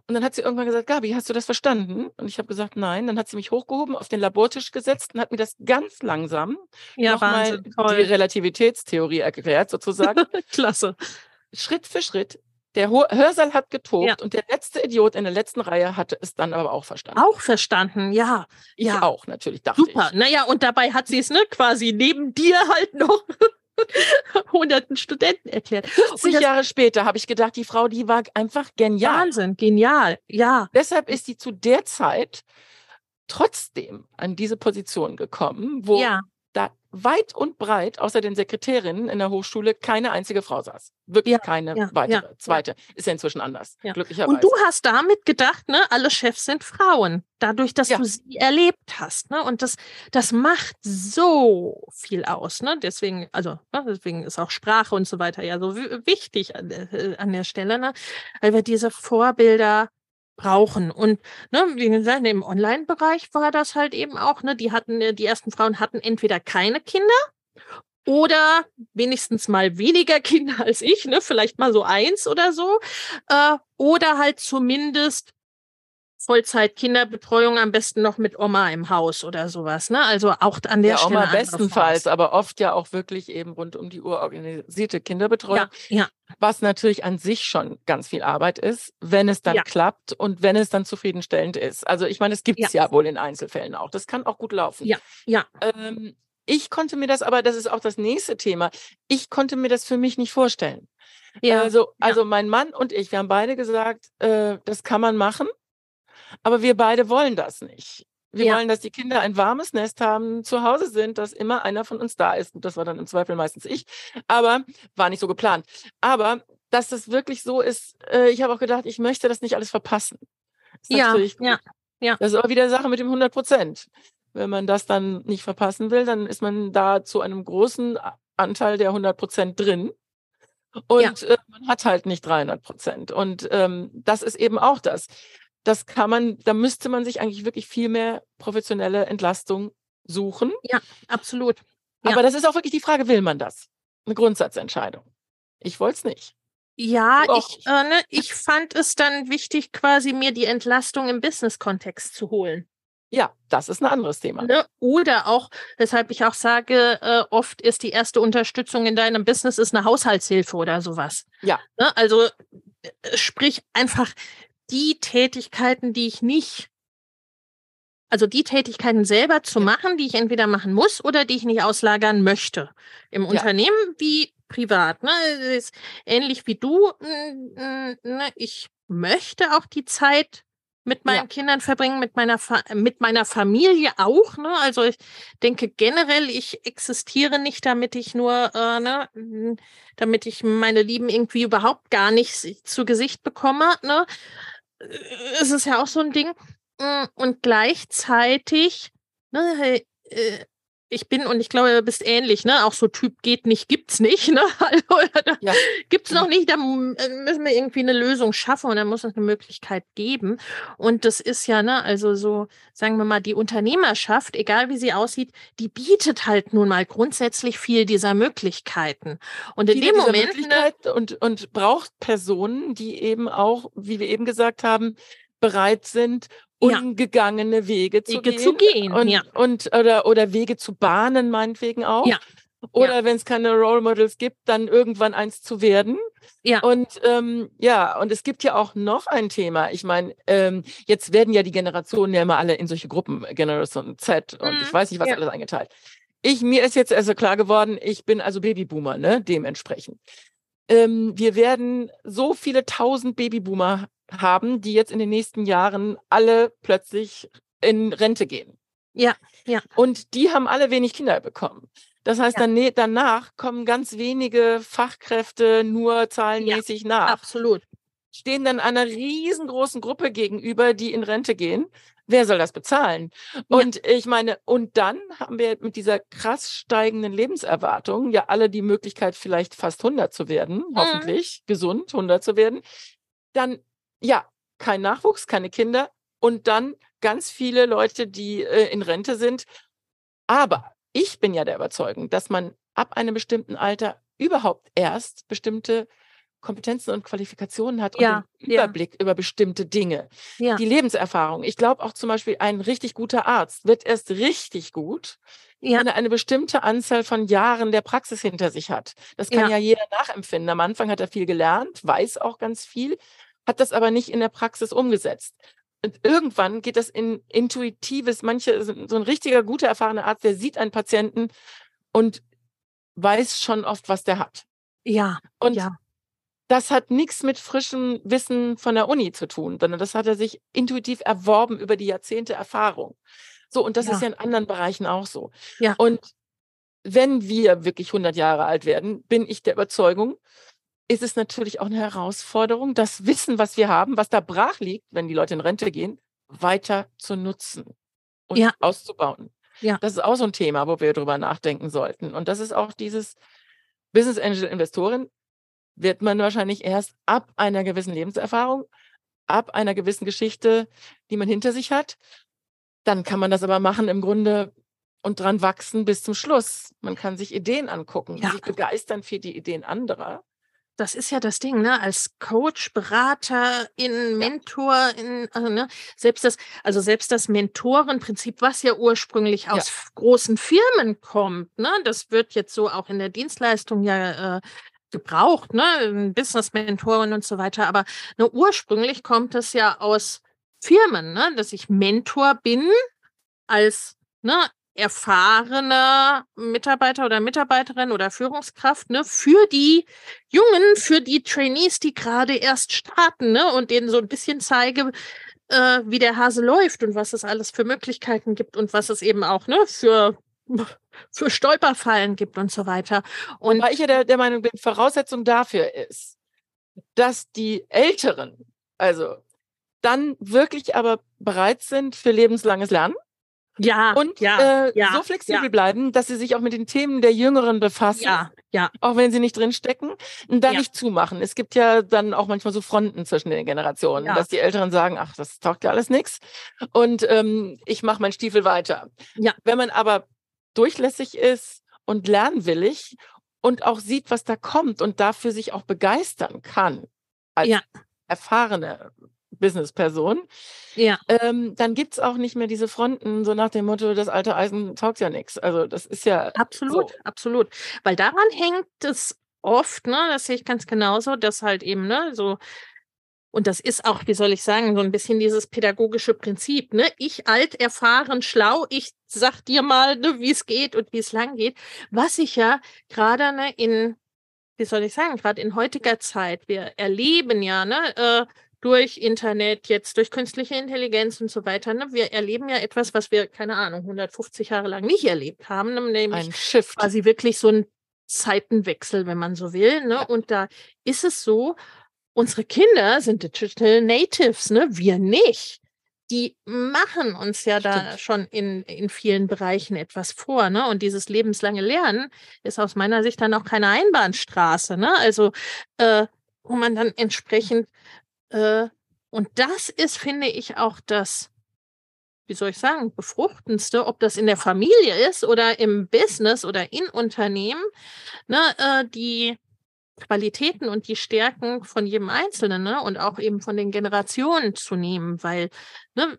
Und dann hat sie irgendwann gesagt, Gabi, hast du das verstanden? Und ich habe gesagt, nein. Dann hat sie mich hochgehoben, auf den Labortisch gesetzt und hat mir das ganz langsam ja, nochmal die. Relativitätstheorie erklärt, sozusagen. Klasse. Schritt für Schritt. Der Hörsaal hat getobt Ja. und der letzte Idiot in der letzten Reihe hatte es dann aber auch verstanden. Auch verstanden, ja. Ich ja. auch, natürlich, dachte Super. ich. Naja, und dabei hat sie es, ne, quasi neben dir halt noch hunderten Studenten erklärt. 50 das- Jahre später habe ich gedacht, die Frau, die war einfach genial. Wahnsinn, genial. Ja, Deshalb ist sie zu der Zeit trotzdem an diese Position gekommen, wo ja, weit und breit, außer den Sekretärinnen in der Hochschule, keine einzige Frau saß. Wirklich Ja, keine ja, weitere. ja. Zweite. Ist ja inzwischen anders, Ja. glücklicherweise. Und du hast damit gedacht, ne, alle Chefs sind Frauen, dadurch, dass du sie erlebt hast, ne? Und das, das macht so viel aus, ne? Deswegen, also, ne, deswegen ist auch Sprache und so weiter ja so wi- wichtig an der, äh, an der Stelle, ne? Weil wir diese Vorbilder brauchen. Und ne, wie gesagt, im Online-Bereich war das halt eben auch, ne? Die hatten, äh, die ersten Frauen hatten entweder keine Kinder oder wenigstens mal weniger Kinder als ich, ne? Vielleicht mal so eins oder so. Äh, oder halt zumindest Vollzeit-Kinderbetreuung am besten noch mit Oma im Haus oder sowas, ne? Also auch an der ja, Stelle. Oma bestenfalls, aber oft ja auch wirklich eben rund um die Uhr organisierte Kinderbetreuung. Ja, ja, was natürlich an sich schon ganz viel Arbeit ist, wenn es dann Ja. klappt und wenn es dann zufriedenstellend ist. Also ich meine, es gibt es ja. wohl in Einzelfällen auch. Das kann auch gut laufen. Ja, ja. Ähm, ich konnte mir das, aber das ist auch das nächste Thema. Ich konnte mir das für mich nicht vorstellen. ja. Also, ja. also mein Mann und ich, wir haben beide gesagt, äh, das kann man machen, aber wir beide wollen das nicht. Wir Ja. wollen, dass die Kinder ein warmes Nest haben, zu Hause sind, dass immer einer von uns da ist. Gut, das war dann im Zweifel meistens ich, aber war nicht so geplant. Aber dass das wirklich so ist, äh, ich habe auch gedacht, ich möchte das nicht alles verpassen. Ist Ja, ja, ja. Das ist aber wieder Sache mit dem 100 Prozent. Wenn man das dann nicht verpassen will, dann ist man da zu einem großen Anteil der 100 Prozent drin. Und äh, man hat halt nicht 300 Prozent. Und ähm, das ist eben auch das. Das kann man, da müsste man sich eigentlich wirklich viel mehr professionelle Entlastung suchen. absolut. Ja. Aber das ist auch wirklich die Frage, will man das? Eine Grundsatzentscheidung. Ich wollte es nicht. Ja, ich, äh, ne, ich fand es dann wichtig, quasi mir die Entlastung im Business-Kontext zu holen. Ja, das ist ein anderes Thema. Ne? Oder auch, weshalb ich auch sage, äh, oft ist die erste Unterstützung in deinem Business ist eine Haushaltshilfe oder sowas. Ja. Ne? Also äh, sprich einfach die Tätigkeiten, die ich nicht, also die Tätigkeiten selber zu machen, die ich entweder machen muss oder die ich nicht auslagern möchte. Im Ja. Unternehmen wie privat. Ne? Ist ähnlich wie du. Ne? Ich möchte auch die Zeit mit meinen Ja. Kindern verbringen, mit meiner, Fa mit meiner Familie auch. Ne? Also ich denke generell, ich existiere nicht, damit ich nur, äh, ne, damit ich meine Lieben irgendwie überhaupt gar nicht zu Gesicht bekomme. Ne? Äh, Es ist ja auch so ein Ding. Mm, Und gleichzeitig, ne, äh, ich bin und ich glaube, du bist ähnlich, ne? Auch so Typ geht nicht, gibt's nicht, ne? Also, Ja. gibt's noch nicht, da müssen wir irgendwie eine Lösung schaffen und da muss es eine Möglichkeit geben. Und das ist ja, ne, also so, sagen wir mal, die Unternehmerschaft, egal wie sie aussieht, die bietet halt nun mal grundsätzlich viel dieser Möglichkeiten. Und in dem Moment, ne, und, und braucht Personen, die eben auch, wie wir eben gesagt haben, bereit sind, Ja. ungegangene Wege zu Wege gehen. zu gehen, und, ja. und oder, oder Wege zu bahnen, meinetwegen auch. Ja. Oder wenn es keine Role Models gibt, dann irgendwann eins zu werden. Ja. Und ähm, ja, und es gibt ja auch noch ein Thema. Ich meine, ähm, jetzt werden ja die Generationen ja immer alle in solche Gruppen, Generation Z und Mhm, ich weiß nicht, was ja. alles eingeteilt. Ich, mir ist jetzt also klar geworden, ich bin also Babyboomer, ne, dementsprechend. Ähm, wir werden so viele tausend Babyboomer haben, die jetzt in den nächsten Jahren alle plötzlich in Rente gehen. Ja, ja. Und die haben alle wenig Kinder bekommen. Das heißt, Ja. dann, danach kommen ganz wenige Fachkräfte nur zahlenmäßig nach absolut. stehen dann einer riesengroßen Gruppe gegenüber, die in Rente gehen. Wer soll das bezahlen? Ja. Und ich meine, und dann haben wir mit dieser krass steigenden Lebenserwartung ja alle die Möglichkeit, vielleicht fast 100 zu werden, Mhm. hoffentlich gesund 100 zu werden. Dann, ja, kein Nachwuchs, keine Kinder und dann ganz viele Leute, die äh, in Rente sind. Aber ich bin ja der Überzeugung, dass man ab einem bestimmten Alter überhaupt erst bestimmte Kompetenzen und Qualifikationen hat und Ja, den ja. Überblick über bestimmte Dinge. Ja. Die Lebenserfahrung. Ich glaube auch zum Beispiel, ein richtig guter Arzt wird erst richtig gut, Ja. wenn er eine bestimmte Anzahl von Jahren der Praxis hinter sich hat. Das kann Ja. ja, jeder nachempfinden. Am Anfang hat er viel gelernt, weiß auch ganz viel, hat das aber nicht in der Praxis umgesetzt. Und irgendwann geht das in intuitives, manche, so so ein richtiger, guter, erfahrener Arzt, der sieht einen Patienten und weiß schon oft, was der hat. Ja. Und Ja. das hat nichts mit frischem Wissen von der Uni zu tun, sondern das hat er sich intuitiv erworben über die Jahrzehnte Erfahrung. So, und das ist Ja. ja in anderen Bereichen auch so. Ja. Und wenn wir wirklich 100 Jahre alt werden, bin ich der Überzeugung, ist es natürlich auch eine Herausforderung, das Wissen, was wir haben, was da brach liegt, wenn die Leute in Rente gehen, weiter zu nutzen und Ja. auszubauen. Ja. Das ist auch so ein Thema, wo wir drüber nachdenken sollten. Und das ist auch dieses Business Angel Investorin wird man wahrscheinlich erst ab einer gewissen Lebenserfahrung, ab einer gewissen Geschichte, die man hinter sich hat. Dann kann man das aber machen im Grunde und dran wachsen bis zum Schluss. Man kann sich Ideen angucken, Ja. sich begeistern für die Ideen anderer. Das ist ja das Ding, ne? Als Coach, Berater, in Mentor, in, also, ne? Selbst das, also selbst das Mentorenprinzip, was ja ursprünglich aus f- großen Firmen kommt, ne? Das wird jetzt so auch in der Dienstleistung ja äh, gebraucht, ne? Business-Mentoren und so weiter. Aber ne, ursprünglich kommt es ja aus Firmen, ne? Dass ich Mentor bin als, ne? Erfahrener Mitarbeiter oder Mitarbeiterin oder Führungskraft, ne, für die Jungen, für die Trainees, die gerade erst starten, ne, und denen so ein bisschen zeige, äh, wie der Hase läuft und was es alles für Möglichkeiten gibt und was es eben auch, ne, für, für Stolperfallen gibt und so weiter. Und Weil ich ja der, der Meinung bin, Voraussetzung dafür ist, dass die Älteren, also dann wirklich aber bereit sind für lebenslanges Lernen ja, und ja, äh, ja, so flexibel ja. bleiben, dass sie sich auch mit den Themen der Jüngeren befassen, ja, ja, auch wenn sie nicht drinstecken, und da Ja. nicht zumachen. Es gibt ja dann auch manchmal so Fronten zwischen den Generationen, dass die Älteren sagen, ach, das taugt ja alles nichts und ähm, ich mache meinen Stiefel weiter. Ja. Wenn man aber durchlässig ist und lernwillig und auch sieht, was da kommt und dafür sich auch begeistern kann als Ja. erfahrene Businessperson, Ja. ähm, dann gibt es auch nicht mehr diese Fronten, so nach dem Motto, das alte Eisen taugt ja nichts. Also das ist ja Absolut, So. absolut. Weil daran hängt es oft, ne, das sehe ich ganz genauso, dass halt eben, ne, so, und das ist auch, wie soll ich sagen, so ein bisschen dieses pädagogische Prinzip, ne? Ich alt, erfahren, schlau, ich sag dir mal, ne, wie es geht und wie es lang geht. Was ich ja gerade ne, in, wie soll ich sagen, gerade in heutiger Zeit, wir erleben ja, ne, äh, durch Internet, jetzt durch künstliche Intelligenz und so weiter, ne, wir erleben ja etwas, was wir, keine Ahnung, 150 Jahre lang nicht erlebt haben, ne, nämlich ein Shift. quasi wirklich so ein Zeitenwechsel, wenn man so will. Ne? Und da ist es so, unsere Kinder sind Digital Natives, ne? Wir nicht. Die machen uns ja da Stimmt. schon in, in vielen Bereichen etwas vor, ne? Und dieses lebenslange Lernen ist aus meiner Sicht dann auch keine Einbahnstraße, ne? Also, äh, wo man dann entsprechend, äh, und das ist, finde ich, auch das, wie soll ich sagen, befruchtendste, ob das in der Familie ist oder im Business oder in Unternehmen, ne, äh, die Qualitäten und die Stärken von jedem Einzelnen ne, und auch eben von den Generationen zu nehmen, weil ne,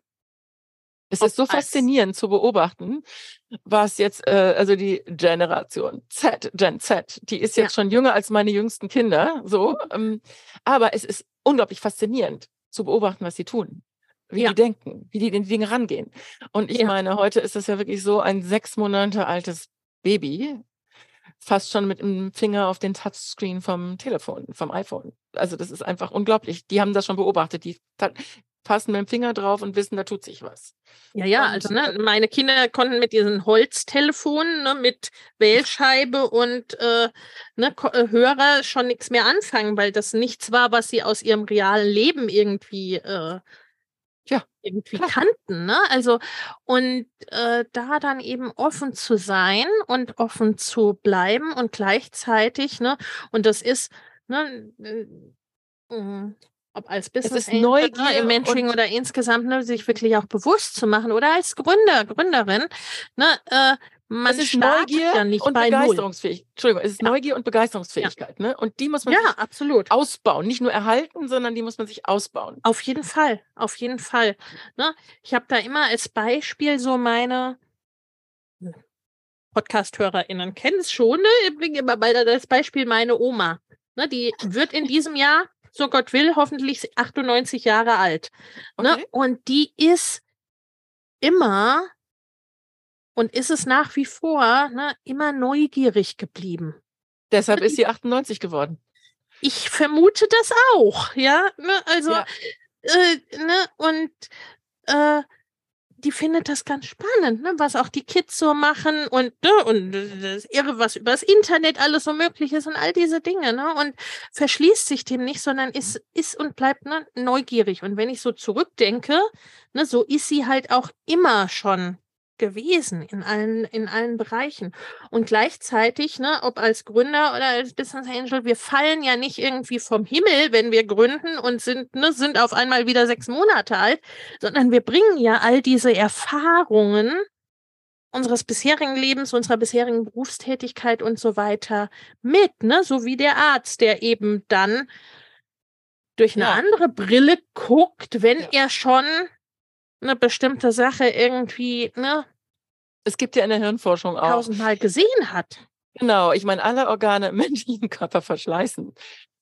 Es ist so faszinierend zu beobachten, was jetzt, äh, also die Generation Z, Gen Z, die ist jetzt Ja. schon jünger als meine jüngsten Kinder, so. Ähm, aber es ist unglaublich faszinierend zu beobachten, was sie tun, wie Ja. die denken, wie die den Dinge rangehen. Und ich Ja. meine, heute ist es ja wirklich so ein sechs Monate altes Baby, fast schon mit dem Finger auf den Touchscreen vom Telefon, vom iPhone. Also das ist einfach unglaublich. Die haben das schon beobachtet. Die fassen mit dem Finger drauf und wissen, da tut sich was. Ja, ja, Und, also ne, meine Kinder konnten mit diesen Holztelefonen, ne, mit Wählscheibe und äh, ne, äh, Hörer schon nichts mehr anfangen, weil das nichts war, was sie aus ihrem realen Leben irgendwie, äh, Ja, irgendwie klar. kannten. Ne? Also, und äh, da dann eben offen zu sein und offen zu bleiben und gleichzeitig, ne, und das ist, ne, äh, ob als Business ist Neugier im Mentoring oder insgesamt, ne, sich wirklich auch bewusst zu machen oder als Gründer, Gründerin, ne, äh, man es ist Neugier ja nicht und. Begeisterungsfähigkeit. Entschurdigung, es ist Ja. Neugier und Begeisterungsfähigkeit. Ne? Und die muss man Ja, sich absolut. ausbauen. Nicht nur erhalten, sondern die muss man sich ausbauen. Auf jeden Fall, auf jeden Fall. Ne? Ich habe da immer als Beispiel so meine Podcast-HörerInnen kennen es schon, ne? Ich bringe immer mal das Beispiel meine Oma. Ne? Die wird in diesem Jahr, so Gott will, hoffentlich 98 Jahre alt. Ne? Okay. Und die ist immer und ist es nach wie vor ne, immer neugierig geblieben. Deshalb ist sie 98 geworden. Ich vermute das auch, ja. Ne? Also, Ja. äh, ne, und äh, die findet das ganz spannend, ne, was auch die Kids so machen und, ne, und das Irre, was übers Internet alles so möglich ist und all diese Dinge, ne? Und verschließt sich dem nicht, sondern ist, ist und bleibt ne, neugierig. Und wenn ich so zurückdenke, ne, so ist sie halt auch immer schon gewesen in allen, in allen Bereichen. Und gleichzeitig, ne, ob als Gründer oder als Business Angel, wir fallen ja nicht irgendwie vom Himmel, wenn wir gründen und sind, ne, sind auf einmal wieder sechs Monate alt, sondern wir bringen ja all diese Erfahrungen unseres bisherigen Lebens, unserer bisherigen Berufstätigkeit und so weiter mit, ne, so wie der Arzt, der eben dann durch eine Ja. andere Brille guckt, wenn Ja. er schon eine bestimmte Sache irgendwie, ne, Es gibt ja in der Hirnforschung auch. tausendmal gesehen hat. Genau, ich meine, alle Organe im menschlichen Körper verschleißen.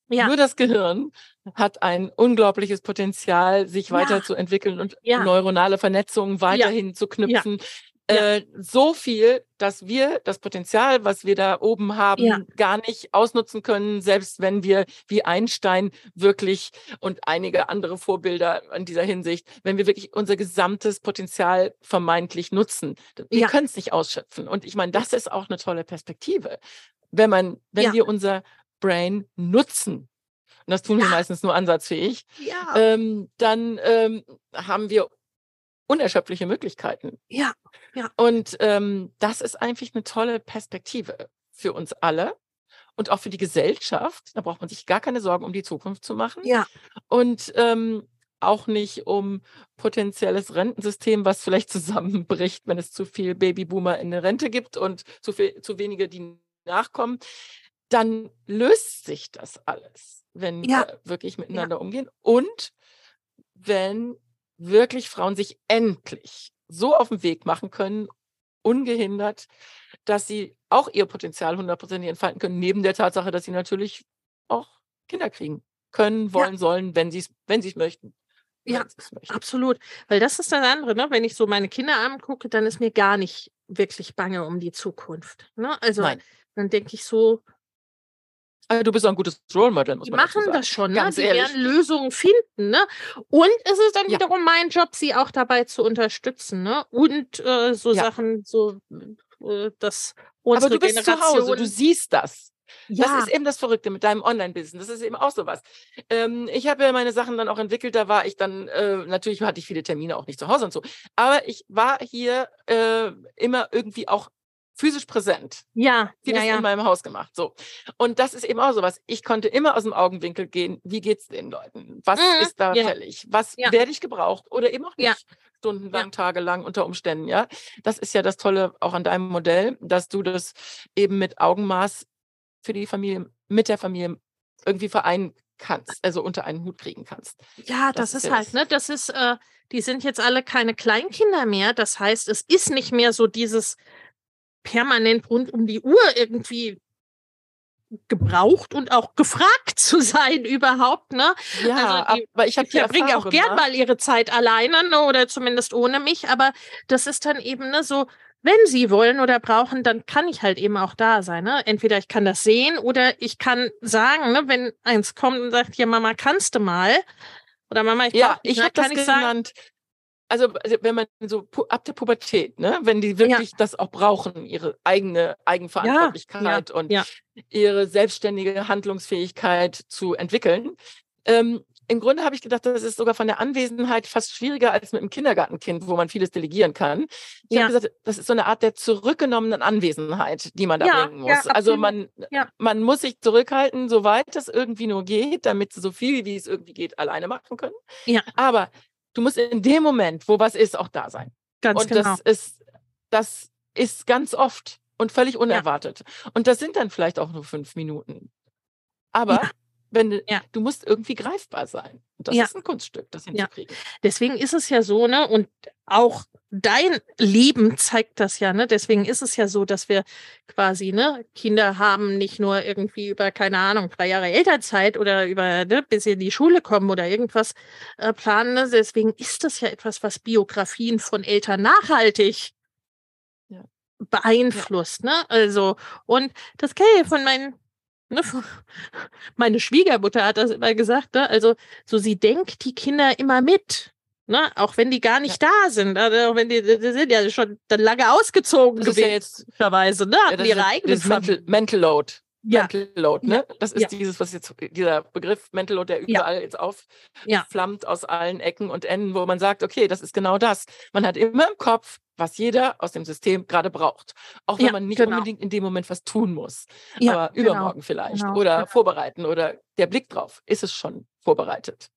Ja. Nur das Gehirn hat ein unglaubliches Potenzial, sich Ja. weiterzuentwickeln und Ja. neuronale Vernetzungen weiterhin zu knüpfen. Ja. Äh, so viel, dass wir das Potenzial, was wir da oben haben, Ja. gar nicht ausnutzen können, selbst wenn wir wie Einstein wirklich und einige andere Vorbilder in dieser Hinsicht, wenn wir wirklich unser gesamtes Potenzial vermeintlich nutzen. Wir Ja. können es nicht ausschöpfen. Und ich meine, das ist auch eine tolle Perspektive. Wenn man, wenn wir unser Brain nutzen, und das tun wir Ja. meistens nur ansatzfähig, Ja. ähm, dann ähm, haben wir unerschöpfliche Möglichkeiten. ja. Und ähm, das ist eigentlich eine tolle Perspektive für uns alle und auch für die Gesellschaft. Da braucht man sich gar keine Sorgen um die Zukunft zu machen. Ja. Und ähm, auch nicht um potenzielles Rentensystem, was vielleicht zusammenbricht, wenn es zu viel Babyboomer in der Rente gibt und zu, viel, zu wenige, die nachkommen. dann löst sich das alles, wenn Ja. wir wirklich miteinander umgehen. Und wenn wirklich Frauen sich endlich so auf den Weg machen können, ungehindert, dass sie auch ihr Potenzial hundertprozentig entfalten können, neben der Tatsache, dass sie natürlich auch Kinder kriegen können, wollen, sollen, wenn sie es wenn sie's möchten. Ja, möchten. Absolut. Weil das ist das andere, ne? Wenn ich so meine Kinder angucke, dann ist mir gar nicht wirklich bange um die Zukunft. Ne? Also Nein. dann denke ich so, du bist auch ein gutes Role Model, muss die man dazu machen sagen. das schon, ne? Ganz Die ehrlich. werden Lösungen finden, ne? Und es ist dann Ja. wiederum mein Job, sie auch dabei zu unterstützen, ne? Und äh, so Ja. Sachen, so äh, Aber unsere du bist Generation. zu Hause, du siehst das. ja, Das ist eben das Verrückte mit deinem Online-Business. Das ist eben auch sowas. Ähm, ich habe ja meine Sachen dann auch entwickelt. Da war ich dann, äh, natürlich hatte ich viele Termine auch nicht zu Hause und so. Aber ich war hier äh, immer irgendwie auch physisch präsent. ja, Vieles ja, ja. in meinem Haus gemacht. So. Und das ist eben auch sowas. Ich konnte immer aus dem Augenwinkel gehen, wie geht's den Leuten? Was Mhm, ist da ja. fällig? Was Ja. werde ich gebraucht oder eben auch nicht? Stundenlang, tagelang unter Umständen, ja. Das ist ja das Tolle auch an deinem Modell, dass du das eben mit Augenmaß für die Familie, mit der Familie irgendwie vereinen kannst, also unter einen Hut kriegen kannst. Ja, Das das, ist halt, das- ne? Das ist, äh, die sind jetzt alle keine Kleinkinder mehr. Das heißt, es ist nicht mehr so dieses permanent rund um die Uhr irgendwie gebraucht und auch gefragt zu sein überhaupt, ne? Ja, Also die- aber ich habe Die verbringen auch gern mal ihre Zeit alleine, ne? Oder zumindest ohne mich, aber das ist dann eben, ne, so, wenn sie wollen oder brauchen, dann kann ich halt eben auch da sein. Ne? Entweder ich kann das sehen oder ich kann sagen, ne, wenn eins kommt und sagt, ja, Mama, kannst du mal? Oder Mama, ich Ja, ich ne, habe das kann ich sagen, genannt. Also, also wenn man so ab der Pubertät, ne, wenn die wirklich das auch brauchen, ihre eigene Eigenverantwortlichkeit und ja. ihre selbstständige Handlungsfähigkeit zu entwickeln. Ähm, Im Grunde habe ich gedacht, das ist sogar von der Anwesenheit fast schwieriger als mit einem Kindergartenkind, wo man vieles delegieren kann. Ich Ja. habe gesagt, das ist so eine Art der zurückgenommenen Anwesenheit, die man da Ja, bringen muss. ja, also man, Ja. man muss sich zurückhalten, soweit es irgendwie nur geht, damit sie so viel, wie es irgendwie geht, alleine machen können. Ja. Aber du musst in dem Moment, wo was ist, auch da sein. Ganz und genau. das ist, das ist ganz oft und völlig unerwartet. Und das sind dann vielleicht auch nur fünf Minuten. Aber Ja. Wenn du, Ja. du musst irgendwie greifbar sein. Und das Ja. ist ein Kunststück, das Ja. hinzukriegen. Deswegen ist es ja so, ne, und auch dein Leben zeigt das ja, ne? Deswegen ist es ja so, dass wir quasi, ne, Kinder haben nicht nur irgendwie über, keine Ahnung, drei Jahre Elternzeit oder über, ne, bis sie in die Schule kommen oder irgendwas äh, planen. Ne? Deswegen ist das ja etwas, was Biografien von Eltern nachhaltig Ja. beeinflusst, ne? Also, und das kenne ich von meinen Ne, meine Schwiegermutter hat das immer gesagt, ne? Also so sie denkt die Kinder immer mit. Ne? Auch wenn die gar nicht da sind. Also auch wenn die, die sind ja schon dann lange ausgezogen Das ist ja gewesen, jetzt ne? ja, Hatten das ihre eigenen Mental. Mental Load. Ja. Mental Load, ne? Das ist Ja. dieses, was jetzt, dieser Begriff Mental Load, der Ja. überall jetzt Ja. aufflammt aus allen Ecken und Enden, wo man sagt, okay, das ist genau das. Man hat immer im Kopf, was jeder aus dem System gerade braucht. Auch wenn man nicht genau. unbedingt in dem Moment was tun muss. Ja, aber genau, übermorgen vielleicht. genau, oder genau. vorbereiten oder der Blick drauf ist es schon vorbereitet.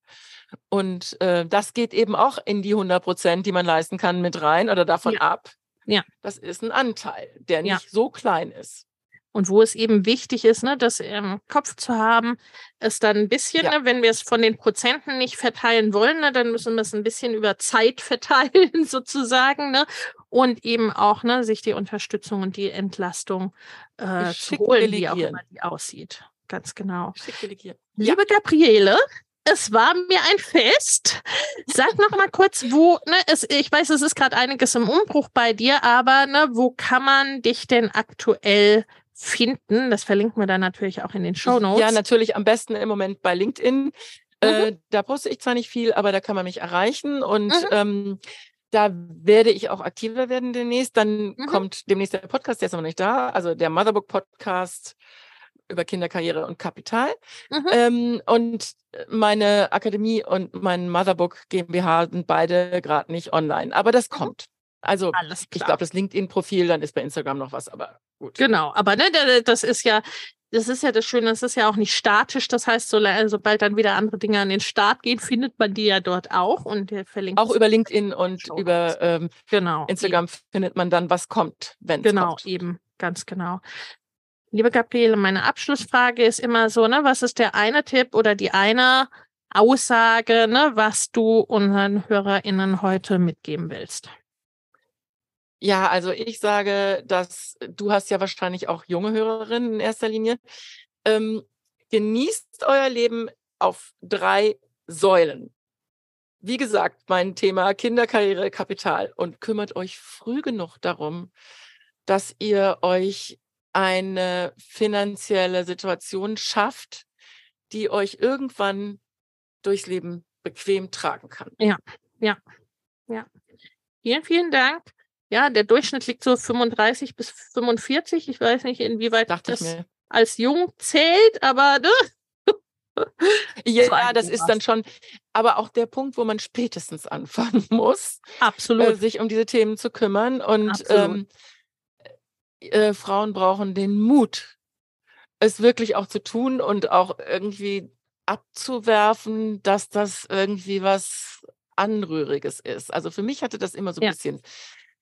Und äh, das geht eben auch in die 100 Prozent, die man leisten kann, mit rein oder davon ab. Ja. Das ist ein Anteil, der nicht so klein ist. Und wo es eben wichtig ist, ne, das im Kopf zu haben, ist dann ein bisschen, Ja. ne, wenn wir es von den Prozenten nicht verteilen wollen, ne, dann müssen wir es ein bisschen über Zeit verteilen, sozusagen, ne? Und eben auch, ne, sich die Unterstützung und die Entlastung äh, zu holen, wie auch immer die aussieht. Ganz genau. Liebe Gabriele, es war mir ein Fest. Sag noch mal kurz, wo, ne, es, ich weiß, es ist gerade einiges im Umbruch bei dir, aber ne, wo kann man dich denn aktuell finden? Das verlinken wir dann natürlich auch in den Show Notes. Ja, natürlich am besten im Moment bei LinkedIn. Äh, da poste ich zwar nicht viel, aber da kann man mich erreichen und Mhm. ähm, da werde ich auch aktiver werden demnächst. Dann Mhm. kommt demnächst der Podcast, der ist noch nicht da, also der Motherbook Podcast über Kinderkarriere und Kapital. Mhm. Ähm, und meine Akademie und mein Motherbook GmbH sind beide gerade nicht online, aber das kommt. Also ich glaube, das LinkedIn-Profil, dann ist bei Instagram noch was, aber gut. Genau, aber ne, da- das ist ja, das ist ja das Schöne, das ist ja auch nicht statisch. Das heißt, so, sobald dann wieder andere Dinge an den Start gehen, findet man die ja dort auch und verlinkt Auch über LinkedIn und Show über ähm, genau Instagram findet man dann, was kommt, wenn es Genau, kommt. eben, ganz genau. Liebe Gabriele, meine Abschlussfrage ist immer so, ne, was ist der eine Tipp oder die eine Aussage, ne, was du unseren HörerInnen heute mitgeben willst? Ja, also ich sage, dass du hast ja wahrscheinlich auch junge Hörerinnen in erster Linie. Ähm, genießt euer Leben auf drei Säulen. Wie gesagt, mein Thema Kinderkarriere, Kapital und kümmert euch früh genug darum, dass ihr euch eine finanzielle Situation schafft, die euch irgendwann durchs Leben bequem tragen kann. Ja, ja, ja. Vielen, vielen Dank. Ja, der Durchschnitt liegt so 35 bis 45. Ich weiß nicht, inwieweit Dachte das als jung zählt, aber ne? ja, das ist dann schon, aber auch der Punkt, wo man spätestens anfangen muss, Absolut. Äh, sich um diese Themen zu kümmern. Und ähm, äh, Frauen brauchen den Mut, es wirklich auch zu tun und auch irgendwie abzuwerfen, dass das irgendwie was Anrühriges ist. Also für mich hatte das immer so ein ja. bisschen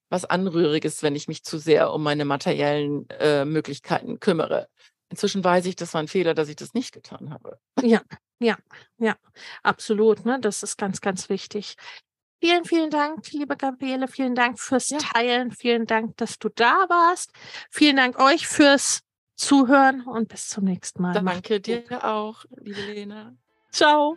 was Anrühriges, wenn ich mich zu sehr um meine materiellen äh, Möglichkeiten kümmere. Inzwischen weiß ich, das war ein Fehler, dass ich das nicht getan habe. Ja, ja, ja, absolut. Ne? Das ist ganz, ganz wichtig. Vielen, vielen Dank, liebe Gabriele. Vielen Dank fürs ja. Teilen. Vielen Dank, dass du da warst. Vielen Dank euch fürs Zuhören und bis zum nächsten Mal. Danke dir auch, liebe Lena. Ciao.